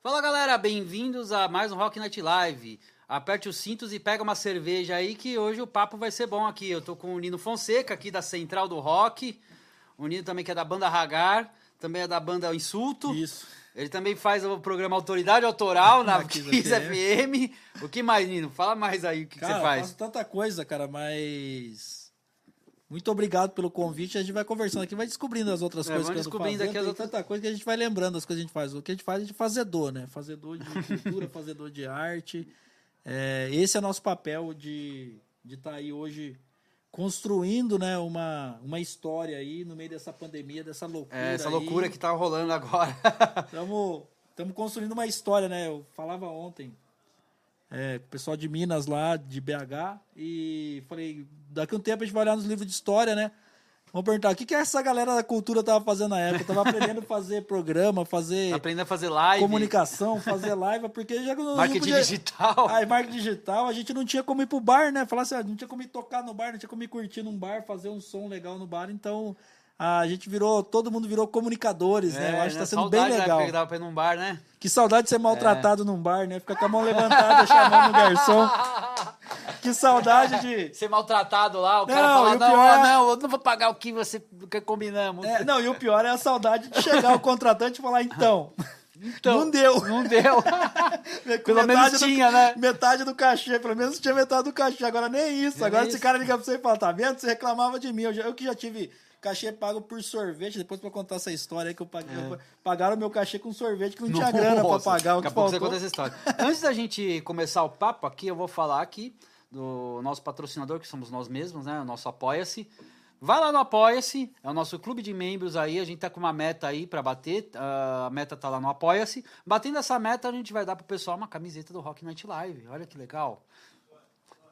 Fala galera, bem-vindos a mais um Rock Night Live. Aperte os cintos e pega uma cerveja aí que hoje o papo vai ser bom aqui. Eu tô com o Nino Fonseca aqui da Central do Rock. O Nino também que é da banda Ragar, também é da banda Insulto. Isso. Ele também faz o programa Autoridade Autoral na Na Kiss FM. O que mais, Nino? Fala mais aí o que, que Cara, você eu faz. faço tanta coisa, cara, mas. Muito obrigado pelo convite. A gente vai conversando aqui, vai descobrindo as outras É, coisas que eu ando descobrindo fazendo. aqui as outras- tanta coisa que a gente vai lembrando das coisas que a gente faz. O que a gente faz é de fazedor, né? Fazedor de cultura, fazedor de arte. É, esse é nosso papel de estar aí hoje construindo né, uma, uma história aí no meio dessa pandemia, dessa loucura. É, essa aí. loucura que tá rolando agora. Estamos construindo uma história, né? Eu falava ontem é, com o pessoal de Minas lá, de BH, e falei, daqui a um tempo a gente vai olhar nos livros de história, né? Vamos perguntar, o que, que essa galera da cultura tava fazendo na época? Tava aprendendo a fazer programa, fazer Aprendendo a fazer live. comunicação, fazer live, porque já Marketing podia... digital. Aí, marketing digital, a gente não tinha como ir pro bar, né? Falar assim, ah, não tinha como ir tocar no bar, não tinha como ir curtir num bar, fazer um som legal no bar, então a gente virou, todo mundo virou comunicadores, né? Eu acho que tá sendo bem É, da legal. que dava pra ir num bar, né? Que saudade de ser É. maltratado num bar, né? Ficar com a mão levantada chamando o garçom. Que saudade de. Ser maltratado lá, o cara Não, fala, e o não, pior é- não, eu não vou pagar o que você que combinamos. É, não, e o pior é a saudade de chegar o contratante e falar, então. Então, não deu. Não deu. Pelo menos do- tinha, né? Metade do cachê, pelo menos tinha metade do cachê. Agora nem isso. Nem Agora isso. esse cara liga pra você e fala, tá vendo? Você reclamava de mim. Eu, já- eu que já tive cachê pago por sorvete. Depois pra contar essa história aí que eu paguei. eu- Pagaram meu cachê com sorvete que não tinha grana pra É. Nossa, pagar. O Daqui a pouco você conta essa história. Antes da gente começar o papo aqui, eu vou falar aqui do nosso patrocinador, que somos nós mesmos, né? O nosso Apoia-se. Vai lá no Apoia-se, é o nosso clube de membros aí, a gente tá com uma meta aí pra bater, ah, a meta tá lá no Apoia-se. Batendo essa meta, a gente vai dar pro pessoal uma camiseta do Rock Night Live, olha que legal.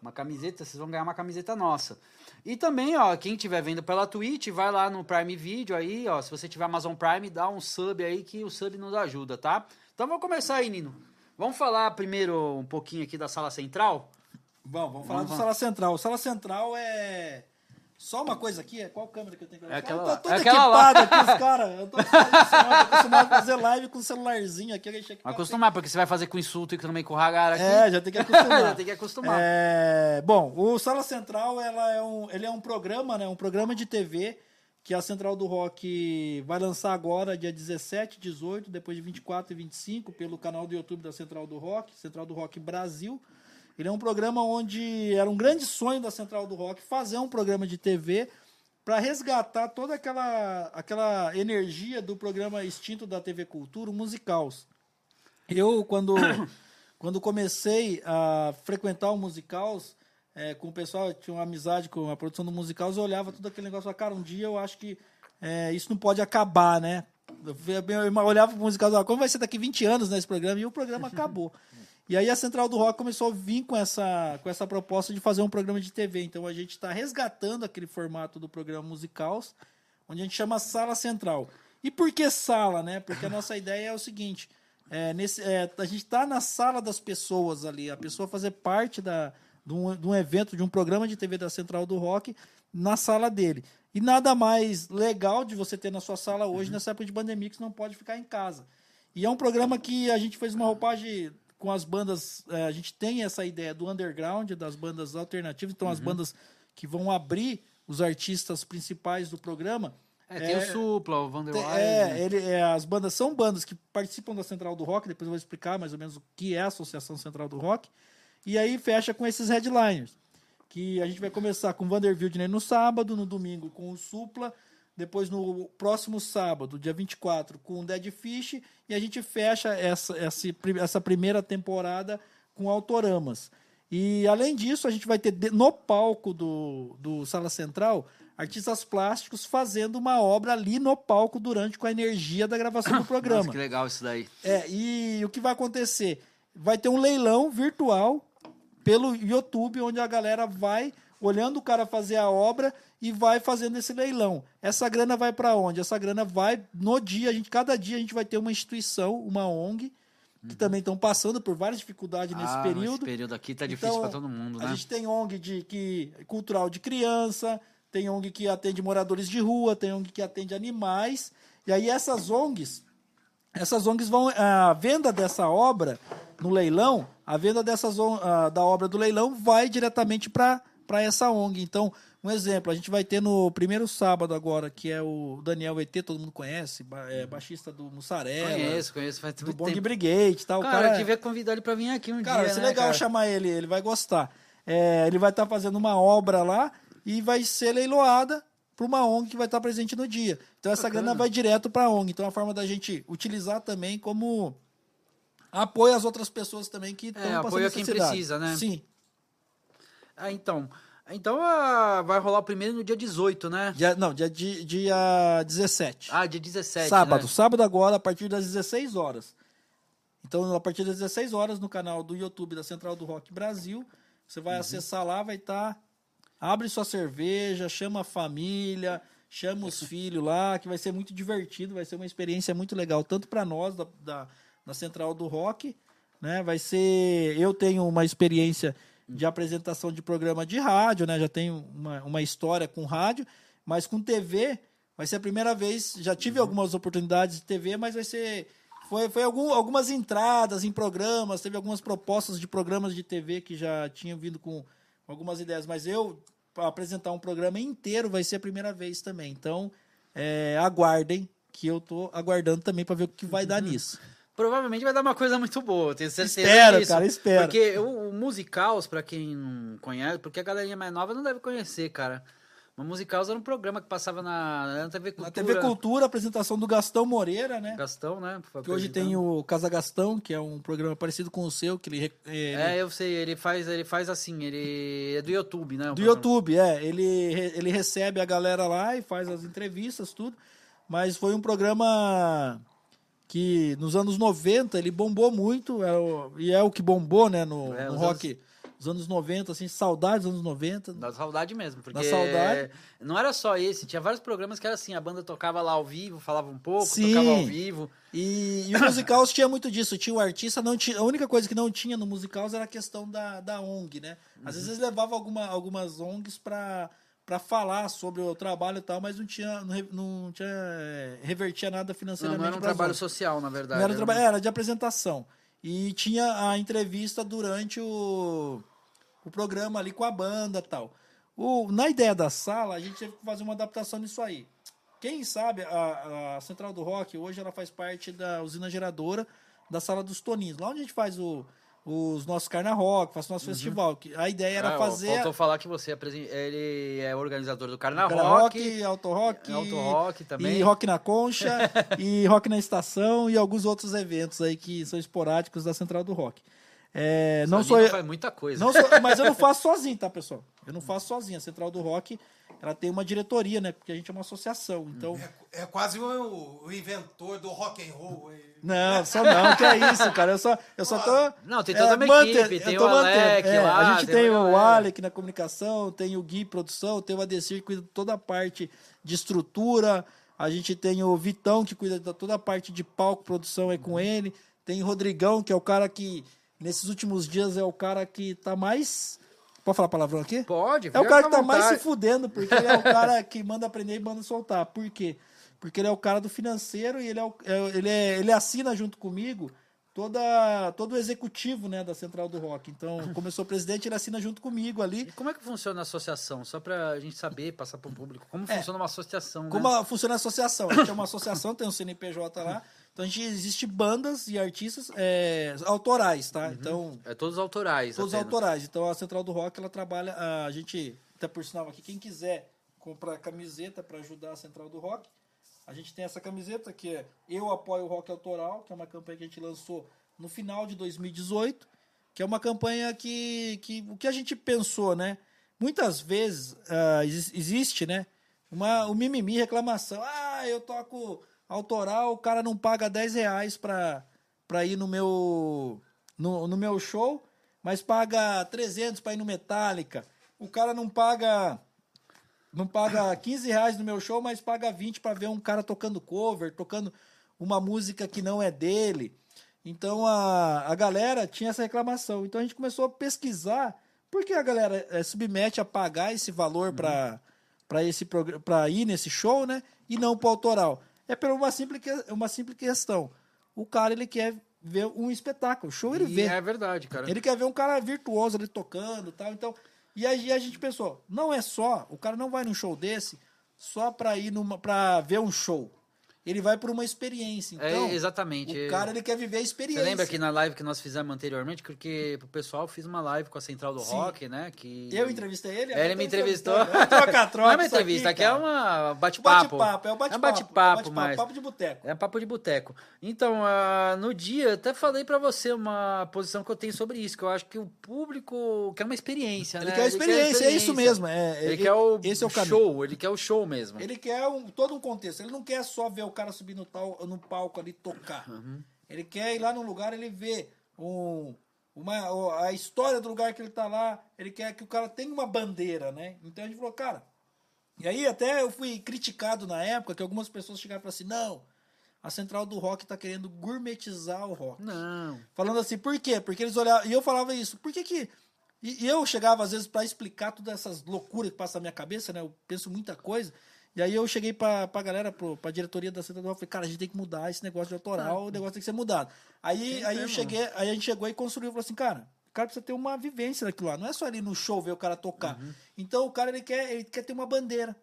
Uma camiseta, vocês vão ganhar uma camiseta nossa. E também, ó, quem estiver vendo pela Twitch, vai lá no Prime Video aí, ó. Se você tiver Amazon Prime, dá um sub aí que o sub nos ajuda, tá? Então vamos começar aí, Nino. Vamos falar primeiro um pouquinho aqui da sala central? Bom, vamos falar Vamos do. Sala Central. O Sala Central é. Só uma coisa aqui, é qual câmera que eu tenho que É aquela Eu lá. tô todo É aquela equipado aqui, os caras. Eu tô acostumado, a fazer live com o celularzinho aqui. eu Acostumar, porque você vai fazer com insulto e também com o Hagar aqui. É, já tem que acostumar. Já tem que acostumar. É, bom, o Sala Central ela é um, ele é um programa, né? Um programa de TV que a Central do Rock vai lançar agora, dia 17, 18, depois de 24 e 25, pelo canal do YouTube da Central do Rock, Central do Rock Brasil. Ele é um programa onde era um grande sonho da Central do Rock fazer um programa de TV para resgatar toda aquela, aquela energia do programa extinto da TV Cultura, o Musicals. Eu, quando, quando comecei a frequentar o Musicals, é, com o pessoal, eu tinha uma amizade com a produção do Musicals, eu olhava tudo aquele negócio e falava, cara, um dia eu acho que é, isso não pode acabar, né? Eu, via- eu olhava pro Musicals e falava, como vai ser daqui 20 anos nesse programa? E o programa acabou. E aí a Central do Rock começou a vir com essa, com essa proposta de fazer um programa de TV. Então a gente está resgatando aquele formato do programa Musicals, onde a gente chama Sala Central. E por que sala, né? Porque a nossa ideia é o seguinte: é, nesse, é, a gente está na sala das pessoas ali, a pessoa fazer parte da, de, um, de um evento, de um programa de TV da Central do Rock na sala dele. E nada mais legal de você ter na sua sala hoje, nessa época de pandemia, que você não pode ficar em casa. E é um programa que a gente fez uma roupagem com as bandas. eh, a gente tem essa ideia do underground, das bandas alternativas, então as bandas que vão abrir os artistas principais do programa. É, tem o Supla, o Wilde. É, ele, é, as bandas são bandas que participam da Central do Rock, depois eu vou explicar mais ou menos o que é a Associação Central do Rock. E aí fecha com esses headliners. Que a gente vai começar com o Vander Wildner no sábado, no domingo com o Supla, depois no próximo sábado, dia 24, com o Dead Fish, e a gente fecha essa, essa, essa primeira temporada com Autoramas. E além disso, a gente vai ter no palco do, do Sala Central artistas plásticos fazendo uma obra ali no palco durante com a energia da gravação do Nossa, programa. que legal isso daí. É, e o que vai acontecer? Vai ter um leilão virtual pelo YouTube, onde a galera vai olhando o cara fazer a obra e vai fazendo esse leilão. Essa grana vai para onde? Essa grana vai no dia, a gente cada dia a gente vai ter uma instituição, uma ONG que também estão passando por várias dificuldades nesse ah, período. Esse período aqui tá difícil Então, pra todo mundo, né? A gente tem ONG de, que, cultural de criança, tem ONG que atende moradores de rua, tem ONG que atende animais. E aí essas ONGs, essas ONGs vão. A venda dessa obra no leilão, a venda dessas, da obra do leilão vai diretamente para essa ONG. Então, um exemplo, a gente vai ter no primeiro sábado agora, que é o Daniel ET, todo mundo conhece, ba- é, baixista do Mussarela, Conheço, conheço, faz do muito Bong tempo. Brigade e tal. O Cara, cara, eu devia convidar ele pra vir aqui um Cara, dia, vai ser né, legal cara? chamar ele, ele vai gostar. É, ele vai estar fazendo uma obra lá e vai ser leiloada para uma ONG que vai estar presente no dia. Então essa Bacana. grana vai direto para a ONG. Então é uma forma da gente utilizar também como apoio às outras pessoas também que estão passando É, apoio a quem precisa, né? Sim. Ah, então. Então ah, vai rolar o primeiro no dia 18, né? Dia, não, dia, dia, dia 17. Ah, dia 17. sábado. né? Sábado agora, a partir das 16 horas. Então, a partir das 16 horas, no canal do YouTube da Central do Rock Brasil, você Uhum. vai acessar lá, vai estar. abre sua cerveja, chama a família, chama os filhos lá, que vai ser muito divertido, vai ser uma experiência muito legal, tanto para nós da, da, da Central do Rock, né? Vai ser. Eu tenho uma experiência de apresentação de programa de rádio, né? Já tenho uma, uma história com rádio, mas com TV vai ser a primeira vez. Já tive algumas oportunidades de TV, mas vai ser. Foi, foi algum, algumas entradas em programas, teve algumas propostas de programas de TV que já tinham vindo com algumas ideias, mas eu apresentar um programa inteiro vai ser a primeira vez também. Então, é, aguardem, que eu tô aguardando também para ver o que vai dar nisso. Provavelmente vai dar uma coisa muito boa, tenho certeza Espero, disso. cara, espero. Porque o, o Musicals, pra quem não conhece, porque a galerinha mais nova não deve conhecer, cara. O Musicals era um programa que passava na, na TV Cultura. Na TV Cultura, apresentação do Gastão Moreira, né? Gastão, né? Que hoje tem o Casa Gastão, que é um programa parecido com o seu, que ele, ele- É, eu sei, ele faz, ele faz assim, ele é do YouTube, né? do programa. YouTube, é. Ele, ele recebe a galera lá e faz as entrevistas, tudo. Mas foi um programa que nos anos 90 ele bombou muito, é o- e é o que bombou, né, no, É, no os rock dos anos 90, assim, saudades dos anos 90. Da saudade mesmo, porque Da saudade. não era só esse, tinha vários programas que era assim, a banda tocava lá ao vivo, falava um pouco, Sim. tocava ao vivo. E, e o Musicals tinha muito disso. Tinha o artista, não tinha, a única coisa que não tinha no Musicals era a questão da, da ONG, né? Às vezes eles levavam alguma, algumas ONGs para para falar sobre o trabalho e tal, mas não tinha, não, não tinha é, revertia nada Não, financeiramente. não era um trabalho social, na verdade. Não era, um trabalho, era de apresentação. E tinha a entrevista durante o, o programa ali com a banda e tal. O, na ideia da sala, a gente teve que fazer uma adaptação nisso aí. Quem sabe, a, a Central do Rock, hoje ela faz parte da usina geradora da Sala dos Toninhos. Lá onde a gente faz o, os nossos Carna Rock, faz o nosso festival. Que a ideia era Ah, fazer... Faltou falar que você apresen- ele é organizador do Carna Carna Rock, Rock, Auto Rock, Auto Rock também. e Rock na Concha, e Rock na Estação e alguns outros eventos aí que são esporádicos da Central do Rock. É, não sou eu, faz muita coisa. não sou- mas eu não faço sozinho, tá, pessoal? Eu não faço sozinho. A Central do Rock, ela tem uma diretoria, né? Porque a gente é uma associação. Então, É, é quase o, o inventor do rock and roll. não, só não, que é isso, cara. Eu só, eu só tô. Não, tem toda uma manter- equipe, tem o Alec mantendo. É, lá, A gente tem tem, o. Alec na comunicação, tem o Gui produção, tem o Adesir que cuida de toda a parte de estrutura, a gente tem o Vitão que cuida de toda a parte de palco, produção é com ele, tem o Rodrigão, que é o cara que, nesses últimos dias, é o cara que tá mais. Pode falar palavrão aqui? Pode, É o cara que tá mais se fudendo, porque ele é o cara que manda aprender e manda soltar. Por quê? Porque ele é o cara do financeiro e ele, é o- é- ele, é- ele assina junto comigo toda, todo o executivo né, da Central do Rock. Então, como eu sou presidente, ele assina junto comigo ali. E como é que funciona a associação? Só pra gente saber, passar pro público. Como funciona uma associação, né? É. Como a- funciona a associação? A gente é uma associação, tem um CNPJ lá. Então, a gente existe bandas e artistas é, autorais, tá? Então, É todos autorais. Todos apenas. autorais. Então a Central do Rock ela trabalha. A gente, até por sinal aqui, quem quiser comprar camiseta para ajudar a Central do Rock, a gente tem essa camiseta que é Eu Apoio o Rock Autoral, que é uma campanha que a gente lançou no final de 2018, que é uma campanha que, que o que a gente pensou, né? Muitas vezes exis- existe, né? Uma, o mimimi, reclamação. Ah, eu toco autoral, o cara não paga 10 reais pra, pra ir no meu, no, no meu show, mas paga 300 pra ir no Metallica. O cara não paga não paga 15 reais no meu show, mas paga 20 para ver um cara tocando cover, tocando uma música que não é dele. Então a, a galera tinha essa reclamação. Então a gente começou a pesquisar por que a galera eh, submete a pagar esse valor para para esse para ir nesse show, né? E não para autoral. É por uma simples uma simples questão. O cara, ele quer ver um espetáculo. Show ele E vê. É verdade, cara. Ele quer ver um cara virtuoso ali tocando e tal. Então, e aí a gente pensou, não é só, o cara não vai num show desse só pra ir numa, pra ver um show. Ele vai por uma experiência. Então, é, exatamente. o cara ele quer viver a Você experiência. lembra que na live que nós fizemos anteriormente, porque pro pessoal fiz uma live com a Central do Sim. Rock, né? Que... Eu entrevistei ele? É, ele me entrevistou. Troca, troca. Não é uma entrevista, aqui é uma bate-papo. Bate-papo, é o É um bate-papo. bate-papo, bate-papo, mas... papo de boteco. É papo de boteco. Então, ah, no dia, até falei pra você uma posição que eu tenho sobre isso, que eu acho que o público quer uma experiência, Ele né? quer a experiência, é isso mesmo. É, Ele é- quer o esse é o caminho. show, ele quer o show mesmo. Ele quer um, todo um contexto. Ele não quer só ver o cara subir no, tal, no palco ali tocar. Uhum. Ele quer ir lá num lugar, ele vê um, uma, a história do lugar que ele tá lá. Ele quer que o cara tenha uma bandeira, né? Então a gente falou, cara. E aí até eu fui criticado na época que algumas pessoas chegaram e falaram assim: não, a central do rock tá querendo gourmetizar o rock. Não. Falando assim, por quê? Porque eles olhavam. E eu falava isso, por que que. E, e eu chegava, às vezes, pra explicar todas essas loucuras que passam na minha cabeça, né? Eu penso muita coisa. E aí eu cheguei pra, pra galera, pro, pra diretoria da Central do Rock, falei, cara, a gente tem que mudar esse negócio de autoral, o negócio tem que ser mudado. Aí, aí eu cheguei, aí a gente chegou e construiu, falou assim, cara, o cara precisa ter uma vivência daquilo lá. Não é só ali no show ver o cara tocar. Então o cara ele quer, ele quer ter uma bandeira.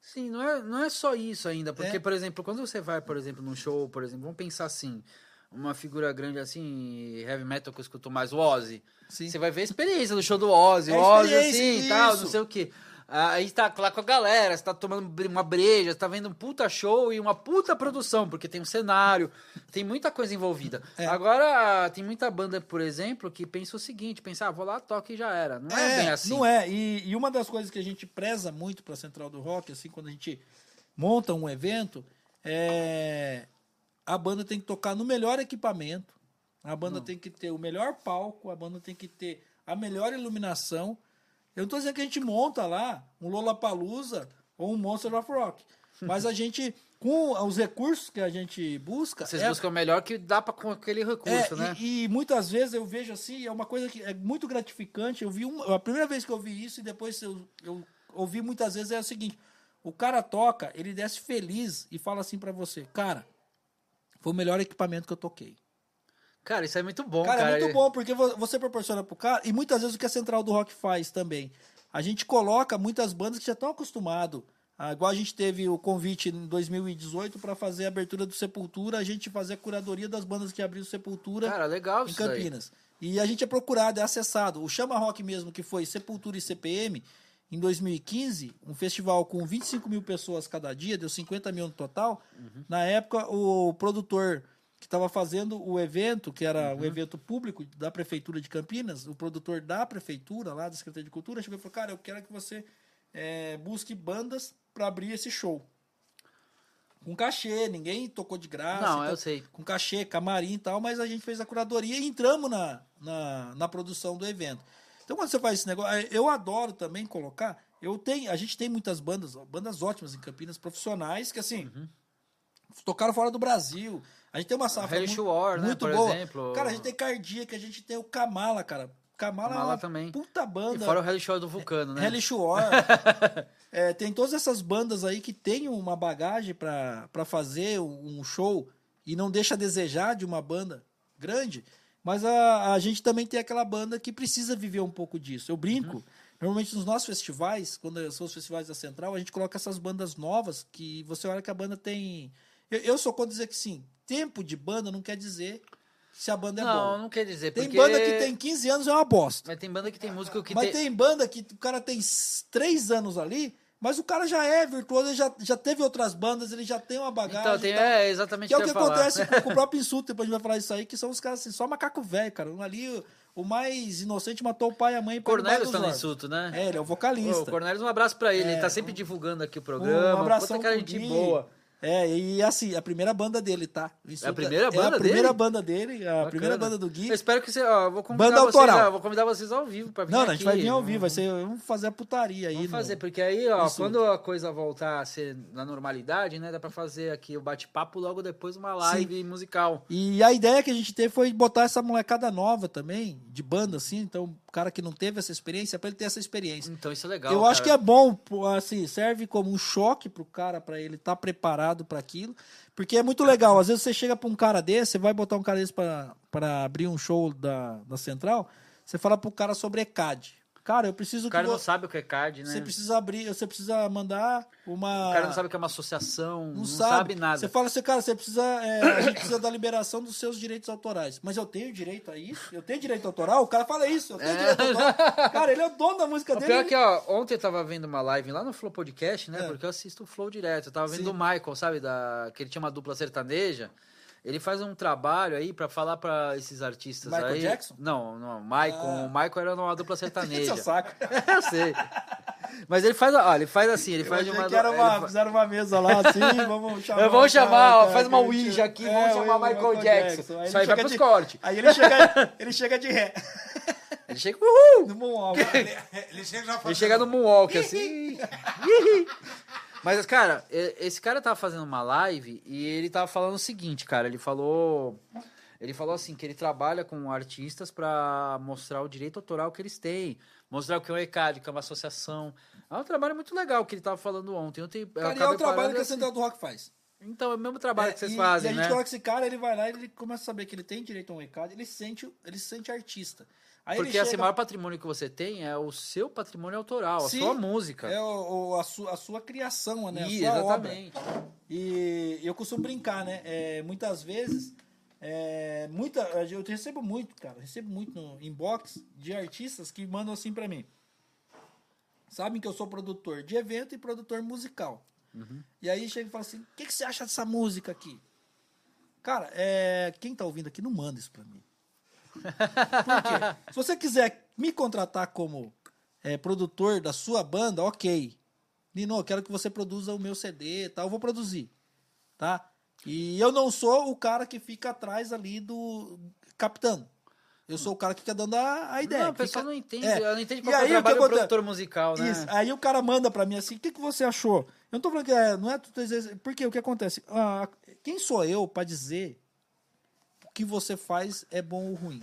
Sim, não é, não é só isso ainda, porque, É. por exemplo, quando você vai, por exemplo, num show, por exemplo, vamos pensar assim, uma figura grande assim, heavy metal que eu escuto mais, o Ozzy. Sim. Você vai ver a experiência do show do Ozzy, É Ozzy assim, experiência, tal, isso. não sei o quê. Aí tá lá com a galera, você tá tomando uma breja, você tá vendo um puta show e uma puta produção, porque tem um cenário, tem muita coisa envolvida. É. Agora, tem muita banda, por exemplo, que pensa o seguinte, pensa, ah, vou lá, toque e já era. Não é, bem assim. Não é. E, e uma das coisas que a gente preza muito para a Central do Rock, assim, quando a gente monta um evento, é a banda tem que tocar no melhor equipamento, a banda tem que ter o melhor palco, a banda tem que ter a melhor iluminação. Eu não tô dizendo que a gente monta lá um Lollapalooza ou um Monster of Rock, mas a gente, com os recursos que a gente busca... Vocês é- buscam o melhor que dá pra, com aquele recurso, é, né? e, e muitas vezes eu vejo assim, é uma coisa que é muito gratificante. Eu vi uma, a primeira vez que eu vi isso e depois eu, eu ouvi muitas vezes é o seguinte: o cara toca, ele desce feliz e fala assim pra você, cara, foi o melhor equipamento que eu toquei. Cara, isso é muito bom, Cara, cara. é muito bom porque vo- você proporciona pro cara e muitas vezes o que a Central do Rock faz também. A gente coloca muitas bandas que já estão acostumados. Ah, igual a gente teve o convite em 2018 para fazer a abertura do Sepultura, a gente fazer a curadoria das bandas que abriram Sepultura Cara, legal em. Campinas. E a gente é procurado, é acessado. O Chama Rock mesmo, que foi Sepultura e CPM, em 2015, um festival com 25 mil pessoas cada dia, deu 50 mil no total. Uhum. Na época, o produtor que estava fazendo o evento, que era Uhum. o evento público da Prefeitura de Campinas, o produtor da Prefeitura, lá da Secretaria de Cultura, chegou e falou, cara, eu quero que você eh, busque bandas para abrir esse show. Com cachê, ninguém tocou de graça. Não, então- eu sei. com cachê, camarim e tal, mas a gente fez a curadoria e entramos na, na, na produção do evento. Então, quando você faz esse negócio, eh, eu adoro também colocar. Eu tenho, a gente tem muitas bandas, bandas ótimas em Campinas, profissionais, que assim, Uhum. Tocaram fora do Brasil. A gente tem uma safra Hellish mu- War, né, muito boa. exemplo. Cara, a gente tem Cardíaca, a gente tem o Kamala, cara. Kamala, é Kamala uma também. puta E banda. fora o Rally Show do Vulcano, né? Hellish War. É, tem todas essas bandas aí que tem uma bagagem pra pra fazer um show e não deixa a desejar de uma banda grande, mas a, a gente também tem aquela banda que precisa viver um pouco disso. Eu brinco, normalmente nos nossos festivais, quando são os festivais da Central, a gente coloca essas bandas novas que você olha que a banda tem. Eu, eu sou contra dizer que sim, tempo de banda não quer dizer se a banda é não, boa. não quer dizer, Tem porque... banda que tem 15 anos é uma bosta. Mas tem banda que tem música que Mas tem... tem banda que o cara tem s- três anos ali, mas o cara já é virtuoso, ele já, já teve outras bandas, ele já tem uma bagagem. Então, tem, tal. é exatamente que é o que falar. acontece com, com o próprio insulto, depois a gente vai falar isso aí, que são os caras assim, só macaco velho, cara. Um ali, o, mais inocente matou o pai e a mãe. Cornélio dos no insulto, né? É, ele é o Ô, vocalista. o Cornélio, um abraço pra ele. É, ele tá sempre divulgando aqui o programa. um abração Puta cara, gente boa. É, e assim, a primeira banda dele, tá? Isso É a primeira é banda a primeira dele? banda dele, a Bacana. primeira banda do Gui. Eu espero que você. Ó, vou convidar Banda vocês, autoral. ó, vou convidar vocês ao vivo pra vir Não, aqui. não, a gente vai vir ao vivo, vai ser, vamos fazer a putaria aí. Vamos no- fazer, porque aí, ó, Isso. quando a coisa voltar a ser na normalidade, né, dá pra fazer aqui o bate-papo, logo depois uma live musical. E a ideia que a gente teve foi botar essa molecada nova também, de banda, assim. Então, cara que não teve essa experiência, para ele ter essa experiência. Então isso é legal. eu acho que é bom, assim, serve como um choque pro cara, para ele estar preparado para aquilo. Porque é muito legal. Às vezes você chega pra um cara desse, você vai botar um cara desse pra abrir um show da, da Central, você fala pro cara sobre ECAD. Cara, eu preciso O cara que não sabe o que é card, né? você precisa abrir, você precisa mandar uma. O cara não sabe o que é uma associação, não, Não sabe. nada. Você fala assim, cara, você precisa. é, a gente precisa da liberação dos seus direitos autorais. Mas eu tenho direito a isso? Eu tenho direito autoral? O cara fala isso, eu tenho É. direito autoral. Cara, ele é o dono da música O dele. pior é que, ó, ontem eu tava vendo uma live lá no Flow Podcast, né? É. Porque eu assisto o Flow direto. Eu tava vendo Sim. o Michael, sabe? Da, que ele tinha uma dupla sertaneja. Ele faz um trabalho aí pra falar pra esses artistas Michael aí. Jackson? Não, não. Michael, Ah. o Michael era numa dupla Seu sertaneja. saco. eu sei. Mas ele faz, ó, ele faz assim, ele Eu faz de uma. que era ele uma, fa- fizeram uma mesa lá assim, vamos chamar. Eu vou o chamar, ó, cara, faz uma Ouija aqui, vamos chamar o Michael Jackson. Aí Isso aí ele vai chega pros de- cortes. Aí ele chega, ele chega de ré. Ele chega, uhul! No Moonwalk. Ele, ele chega já Ele chega no moonwalk, assim. Mas, cara, esse cara tava fazendo uma live e ele tava falando o seguinte, cara. Ele falou. Ele falou assim, que ele trabalha com artistas pra mostrar o direito autoral que eles têm. Mostrar o que é o ECAD, que é uma associação. É um trabalho muito legal que ele tava falando ontem. Ontem eu Cara, e é o trabalho que a assim. Central do Rock faz. Então, é o mesmo trabalho É, que vocês e, fazem, e a gente né? coloca esse cara, ele vai lá e ele começa a saber que ele tem direito a um ECAD, ele sente, ele se sente artista. Aí Porque assim, o chega- maior patrimônio que você tem é o seu patrimônio autoral, Sim, a sua música. É o, o- a, sua, a sua criação, né? Sua obra. exatamente. E eu costumo brincar, né? É, muitas vezes, é, muita, eu recebo muito, cara, recebo muito no inbox de artistas que mandam assim pra mim. Sabem que eu sou produtor de evento e produtor musical. E aí chega e fala assim: o que, que você acha dessa música aqui? Cara, é, quem tá ouvindo aqui não manda isso pra mim. Por quê? Se você quiser me contratar como é, produtor da sua banda, ok. Nino, eu quero que você produza o meu CD e tal, eu vou produzir. Tá? E eu não sou o cara que fica atrás ali do capitão. Eu sou o cara que fica dando a, a ideia. Não, o pessoal fica- não entende. É. Não entende qual é o aí, o que trabalho do produtor musical, né? Isso. Aí o cara manda pra mim assim, o que, que você achou? Eu não tô falando que é, não é porque o que acontece? Ah, quem sou eu pra dizer o que você faz é bom ou ruim?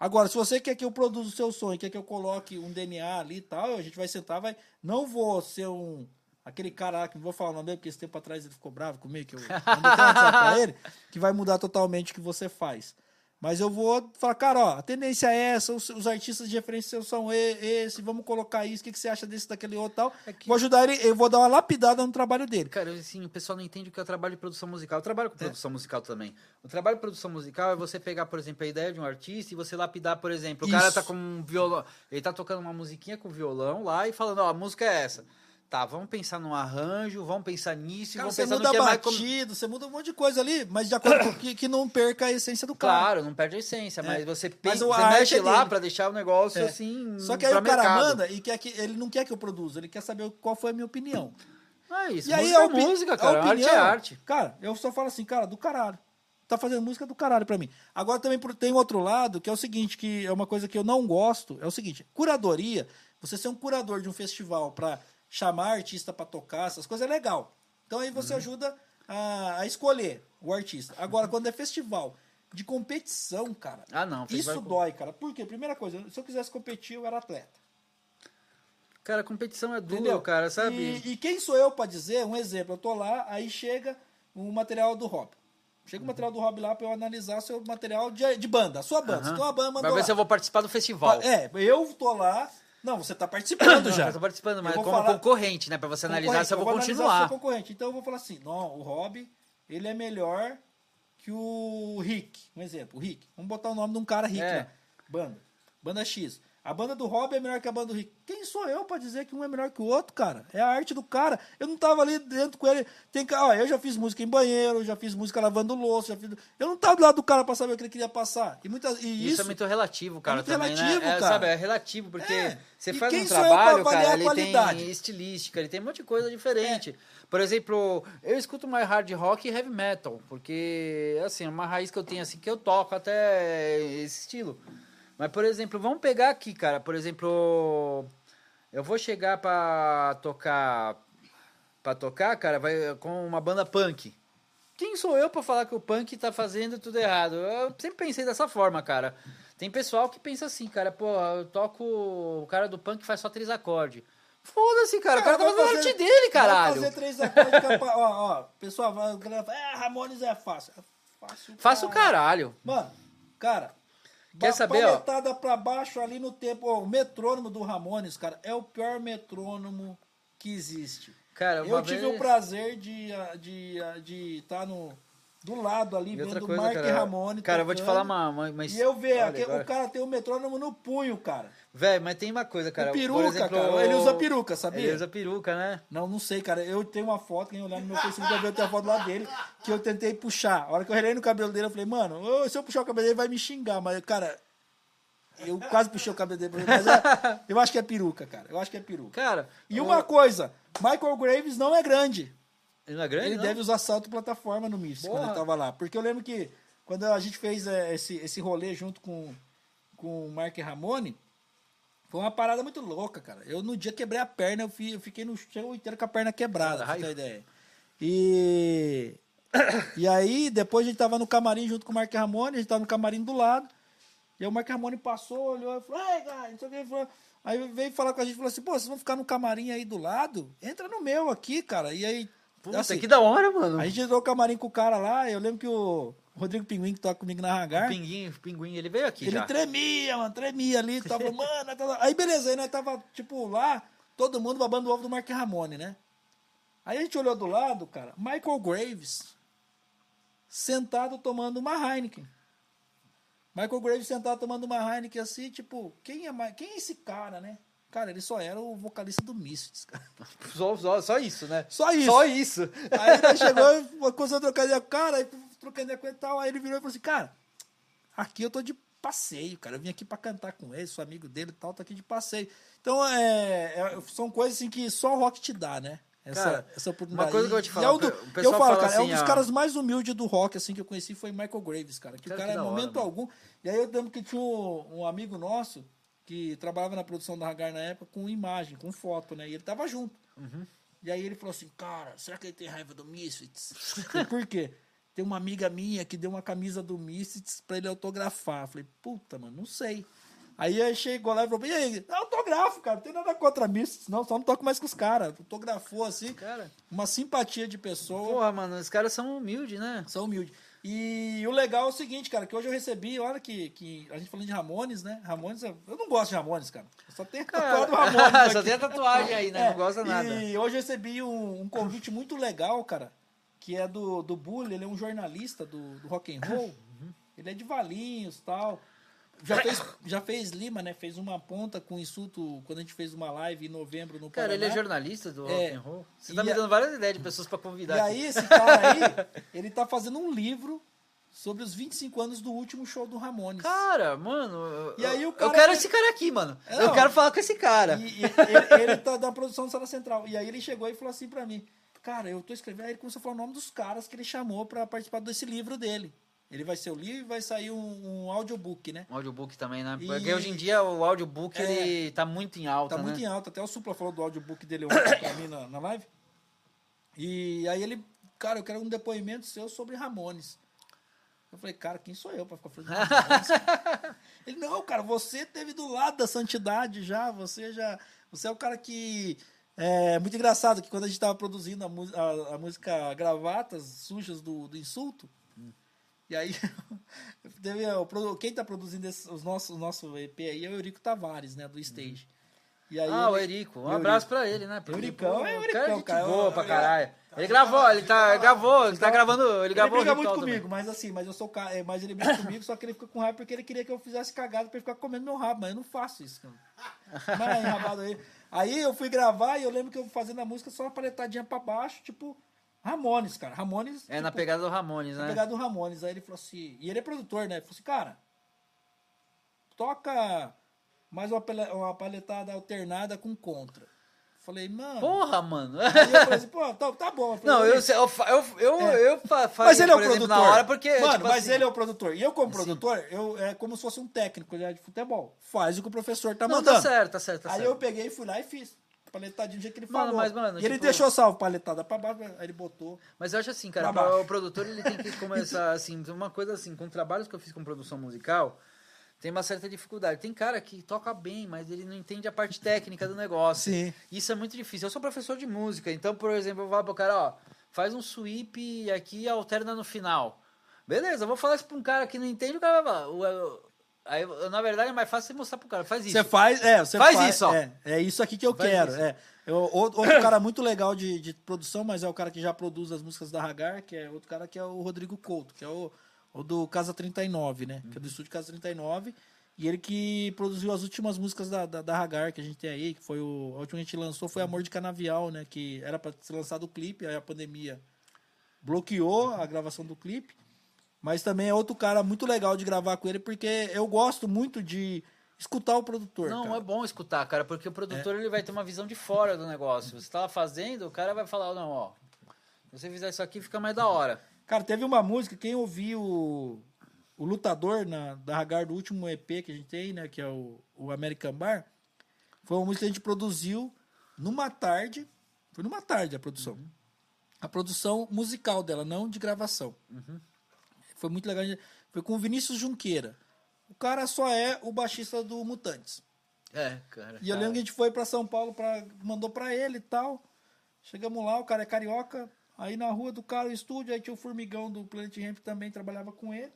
Agora, se você quer que eu produza o seu sonho, quer que eu coloque um DNA ali e tal, a gente vai sentar, vai. Não vou ser um. Aquele cara lá que não vou falar o nome dele, porque esse tempo atrás ele ficou bravo comigo, que eu mandei pra ele, que vai mudar totalmente o que você faz. Mas eu vou falar, cara, ó, a tendência é essa, os, os artistas de referência são esse, vamos colocar isso, o que, que você acha desse, daquele outro tal. É que- Vou ajudar ele, eu vou dar uma lapidada no trabalho dele. Cara, assim, o pessoal não entende o que é o trabalho de produção musical. Eu trabalho com É. produção musical também. O trabalho de produção musical é você pegar, por exemplo, a ideia de um artista e você lapidar, por exemplo, o cara Isso. tá com um violão, ele tá tocando uma musiquinha com violão lá e falando, ó, a música é essa. Tá, vamos pensar num arranjo, vamos pensar nisso, Cara, vamos você pensar muda no que é mais... você muda um monte de coisa ali, mas de acordo com que, que não perca a essência do cara. Claro, não perde a essência, mas você, Mas pensa, o- você a mexe é lá pra deixar o negócio É. assim. Só que aí o cara mercado. manda e quer que ele não quer que eu produza, ele quer saber qual foi a minha opinião. É isso. E aí a é opi- música, a cara. opinião, arte é arte. Cara, eu só falo assim, cara, do caralho. Tá fazendo música do caralho pra mim. Agora também tem outro lado, que é o seguinte, que é uma coisa que eu não gosto, é o seguinte, curadoria, você ser um curador de um festival pra chamar artista pra tocar, essas coisas é legal. Então aí Uhum. você ajuda a, a escolher o artista. Agora, quando é festival de competição, cara, Ah, não, isso de- dói, cara. Por quê? Primeira coisa, se eu quisesse competir, eu era atleta. Cara, competição é duro, Entendeu? cara, sabe? E, e quem sou eu pra dizer, um exemplo, eu tô lá, aí chega um material do Rob. Chega o material do Rob lá pra eu analisar seu material de, de banda, a sua banda. Aham. Então a banda Vai mandou ver lá. se eu vou participar do festival. É, eu tô lá. Não, você tá participando Não, já. Eu tô participando, mas Eu vou como falar- concorrente, né? Pra você analisar se eu vou analisar continuar. seu concorrente. Então eu vou falar assim, não, o Rob, ele é melhor que o Rick. Um exemplo, o Rick. Vamos botar o nome de um cara Rick É. lá. Banda. Banda X. A banda do Rob é melhor que a banda do Rick. Quem sou eu pra dizer que um é melhor que o outro, cara? É a arte do cara. Eu não tava ali dentro com ele. Tem, ca- ó, eu já fiz música em banheiro, já fiz música lavando louça, já fiz... Eu não tava do lado do cara pra saber o que ele queria passar. E, muitas, e Isso, isso, é muito relativo, cara. muito também, relativo, né? É, cara. Sabe, é relativo, porque É. você faz quem um sou eu pra trabalho, cara, a ele qualidade? tem estilística, ele tem um monte de coisa diferente. Por exemplo, eu escuto mais hard rock e heavy metal, porque, assim, é uma raiz que eu tenho, assim, que eu toco até esse estilo. Mas, por exemplo, vamos pegar aqui, cara, por exemplo, eu vou chegar pra tocar, pra tocar, cara, vai com uma banda punk. Quem sou eu pra falar que o punk tá fazendo tudo errado? Eu sempre pensei dessa forma, cara. Tem pessoal que pensa assim, cara, pô, eu toco. O cara do punk faz só três acordes. Foda-se, cara, o cara tá fazendo fazer- arte dele, caralho. fazer três acordes. capa- ó, ó, pessoal, vai- a galera fala, é, Ramones é fácil. É fácil. Faça o caralho. Mano, cara. Quer saber, ó? paletada pra baixo ali no tempo. Ó, o metrônomo do Ramones, cara, é o pior metrônomo que existe. Cara, Eu tive vez- o prazer de estar de, de tá no, do lado ali, E vendo coisa, Mark cara. Ramone. Cara, eu vou te falar uma. uma, uma E eu aque- agora. o cara tem o metrônomo no punho, cara. Velho, mas tem uma coisa, cara. o peruca, exemplo, cara. Ele usa peruca, sabia? Ele usa peruca, né? Não, não sei, cara. Eu tenho uma foto, quem olhar no meu Facebook vai ver eu tenho a foto lá dele, que eu tentei puxar. A hora que eu relei no cabelo dele, eu falei, mano, se eu puxar o cabelo dele, vai me xingar. Mas, cara, eu quase puxei o cabelo dele, mas é- eu acho que é peruca, cara. Eu acho que é peruca. Cara. E o- uma coisa, Michael Graves não é grande. É grande? Ele não? deve usar salto plataforma no Miss, quando ele tava lá. Porque eu lembro que quando a gente fez é, esse, esse rolê junto com, com o Mark Ramone, foi uma parada muito louca, cara. Eu no dia quebrei a perna, eu, eu fiquei no chão inteiro com a perna quebrada, pra ter ideia. E. E aí, depois a gente tava no camarim junto com o Mark Ramone, a gente tava no camarim do lado. E aí o Mark Ramone passou, olhou e falou, ai, cara, não sei o que. ele falou- Aí veio falar com a gente e falou assim, pô, vocês vão ficar no camarim aí do lado? Entra no meu aqui, cara. E aí. Puta, assim, que da hora, mano. a gente entrou no camarim com o cara lá, eu lembro que o Rodrigo Pinguim, que toca comigo na Hangar, O pinguim, o pinguim, ele veio aqui ele já. tremia, mano, tremia ali, tava, mano, tava... aí beleza, aí nós tava, tipo, lá, todo mundo babando o ovo do Mark Ramone, né? Aí a gente olhou do lado, cara, Michael Graves, sentado tomando uma Heineken. Michael Graves sentado tomando uma Heineken assim, tipo, quem é, quem é esse cara, né? Cara, ele só era o vocalista do Misfits, cara. Só, só, só isso, né? Só isso. Só isso. Aí ele chegou começou a trocar ideia com o cara, aí trocando ideia com ele e tal. Aí ele virou e falou assim: Cara, aqui eu tô de passeio, cara. Eu vim aqui pra cantar com ele, sou amigo dele e tal, tô aqui de passeio. Então, é, é- são coisas assim que só o rock te dá, né? Essa, Cara, essa oportunidade. uma coisa que eu vou te E falar, é o do- eu falo, cara, é um assim, dos ah, caras mais humildes do rock, assim, que eu conheci foi Michael Graves, cara. Que Cara, o cara, que hora, momento mano. algum. E aí eu lembro que tinha um, um amigo nosso que trabalhava na produção da Hagar na época com imagem, com foto, né? E ele tava junto. Uhum. E aí ele falou assim, cara, será que ele tem raiva do Misfits? Eu Por quê? Tem uma amiga minha que deu uma camisa do Misfits pra ele autografar. Eu falei, puta, mano, não sei. Aí ele chegou lá e falou, e aí? Autógrafo, cara, não tem nada contra Misfits, não, só não toco mais com os caras. Autografou, assim, Cara, uma simpatia de pessoa. porra, mano, os caras são humildes, né? São humildes. E o legal é o seguinte, cara, que hoje eu recebi, olha que, que a gente falando de Ramones, né? Ramones, eu não gosto de Ramones, cara. Eu só tenho Cara, tatuado Ramones. só tem a tatuagem aí, né? É, não gosta nada. E hoje eu recebi um, um convite muito legal, cara, que é do, do Bully, ele é um jornalista do, do rock and roll. Uhum. Ele é de Valinhos e tal. Já fez, já fez Lima, né? Fez uma ponta com insulto quando a gente fez uma live em novembro no Cara, ele é Paraná. jornalista do É. rock and roll. Você tá me a- dando várias ideias de pessoas pra convidar. E aqui. aí, esse cara aí, ele tá fazendo um livro sobre os 25 anos do último show do Ramones. Cara, mano. eu- E aí o eu cara quero que- esse cara aqui, mano. É, eu não. quero falar com esse cara. E, e ele, ele tá da produção do Sala Central. E aí ele chegou e falou assim pra mim: Cara, eu tô escrevendo. Aí ele começou a falar o nome dos caras que ele chamou pra participar desse livro dele. Ele vai ser o livro e vai sair um, um audiobook, né? Um audiobook também, né? E- Porque hoje em dia o audiobook É. ele tá muito em alta, Tá né? muito em alta. Até o Supla falou do audiobook dele ontem pra mim na, na live. E aí ele, cara, eu quero um depoimento seu sobre Ramones. Eu falei, cara, quem sou eu pra ficar falando de Ramones? ele, não, cara, você teve do lado da santidade já, você já. Você é o cara que. É muito engraçado que quando a gente tava produzindo a, a- a música Gravatas Sujas do, do Insulto, e aí, teve, quem tá produzindo esse- os nossos, o nosso EP aí é o Eurico Tavares, né, do Stage. E aí Ah, o ele- Erico. Um abraço pra ele, né? Porque, Euricão é o Euricão, cara. é cara. boa pra Eu- caralho. Ele gravou, ele tá, ele gravou, ele tá gravando, ele Ele gravou o briga muito também. comigo, mas assim, mas eu sou é, mas ele briga comigo, só que ele fica com raiva porque ele queria que eu fizesse cagada pra ele ficar comendo meu rabo, mas eu não faço isso, cara. Mas enrabado aí. Aí eu fui gravar e eu lembro que eu fazendo a música só uma paletadinha pra baixo, tipo Ramones, cara. Ramones. É na tipo, pegada do Ramones, na né? pegada do Ramones. Aí ele falou assim, e ele é produtor, né? Ele falou assim, cara, toca mais uma, uma paletada alternada com contra. Falei, mano. Porra, mano. Aí eu falei assim, pô, tá, tá bom. Eu falei, Não, eu, eu, eu, eu, É. eu fa- Mas ele é o por exemplo, produtor. na hora, porque, Mano, tipo mas assim, ele é o produtor. E eu, como Sim. produtor, eu, é como se fosse um técnico né, de futebol. Faz o que o professor tá Não, mandando. tá certo, tá certo, tá aí certo. eu peguei e fui lá e fiz. Paletadinho do jeito que ele Mano, falou. mas, mano, e ele tipo- deixou salvo, paletada pra baixo, aí ele botou. Mas eu acho assim, cara, o produtor ele tem que começar, assim, uma coisa assim, com trabalhos que eu fiz com produção musical, tem uma certa dificuldade. Tem cara que toca bem, mas ele não entende a parte técnica do negócio. Sim. Isso é muito difícil. Eu sou professor de música, então, por exemplo, eu vou falar pro cara, ó, faz um sweep aqui e alterna no final. Beleza, eu vou falar isso pra um cara que não entende, o cara vai falar. "Ué, eu- Aí, na verdade, é mais fácil você mostrar pro cara. Faz isso. Você faz, é, você Faz faz isso, ó. É, é isso aqui que eu Faz quero. isso. É. Eu, outro, outro cara muito legal de, de produção, mas é o cara que já produz as músicas da Hagar, que é outro cara que é o Rodrigo Couto, que é o, o do Casa 39, né? Que é do estúdio Casa 39. E ele que produziu as últimas músicas da, da, da Hagar que a gente tem aí, que foi o. A última que a gente lançou foi Amor de Canavial, né? Que era pra ser lançado o clipe, aí a pandemia bloqueou a gravação do clipe. Mas também é outro cara muito legal de gravar com ele, porque eu gosto muito de escutar o produtor. Não, cara. é bom escutar, cara, porque o produtor ele vai ter uma visão de fora do negócio. Você tá lá fazendo, o cara vai falar, não, ó, se você fizer isso aqui, fica mais da hora. Cara, teve uma música, quem ouviu o, Lutador na, da Hagar do último EP que a gente tem, né? Que é o, o American Bar. Foi uma música que a gente produziu numa tarde. Foi numa tarde a produção. A produção musical dela, não de gravação. Foi muito legal. Foi com o Vinícius Junqueira. O cara só é o baixista do Mutantes. É, cara. E eu lembro que a gente foi pra São Paulo, pra, mandou pra ele e tal. Chegamos lá, o cara é carioca. Aí na rua do cara, o estúdio, aí tinha o Formigão do Planet Ramp também trabalhava com ele.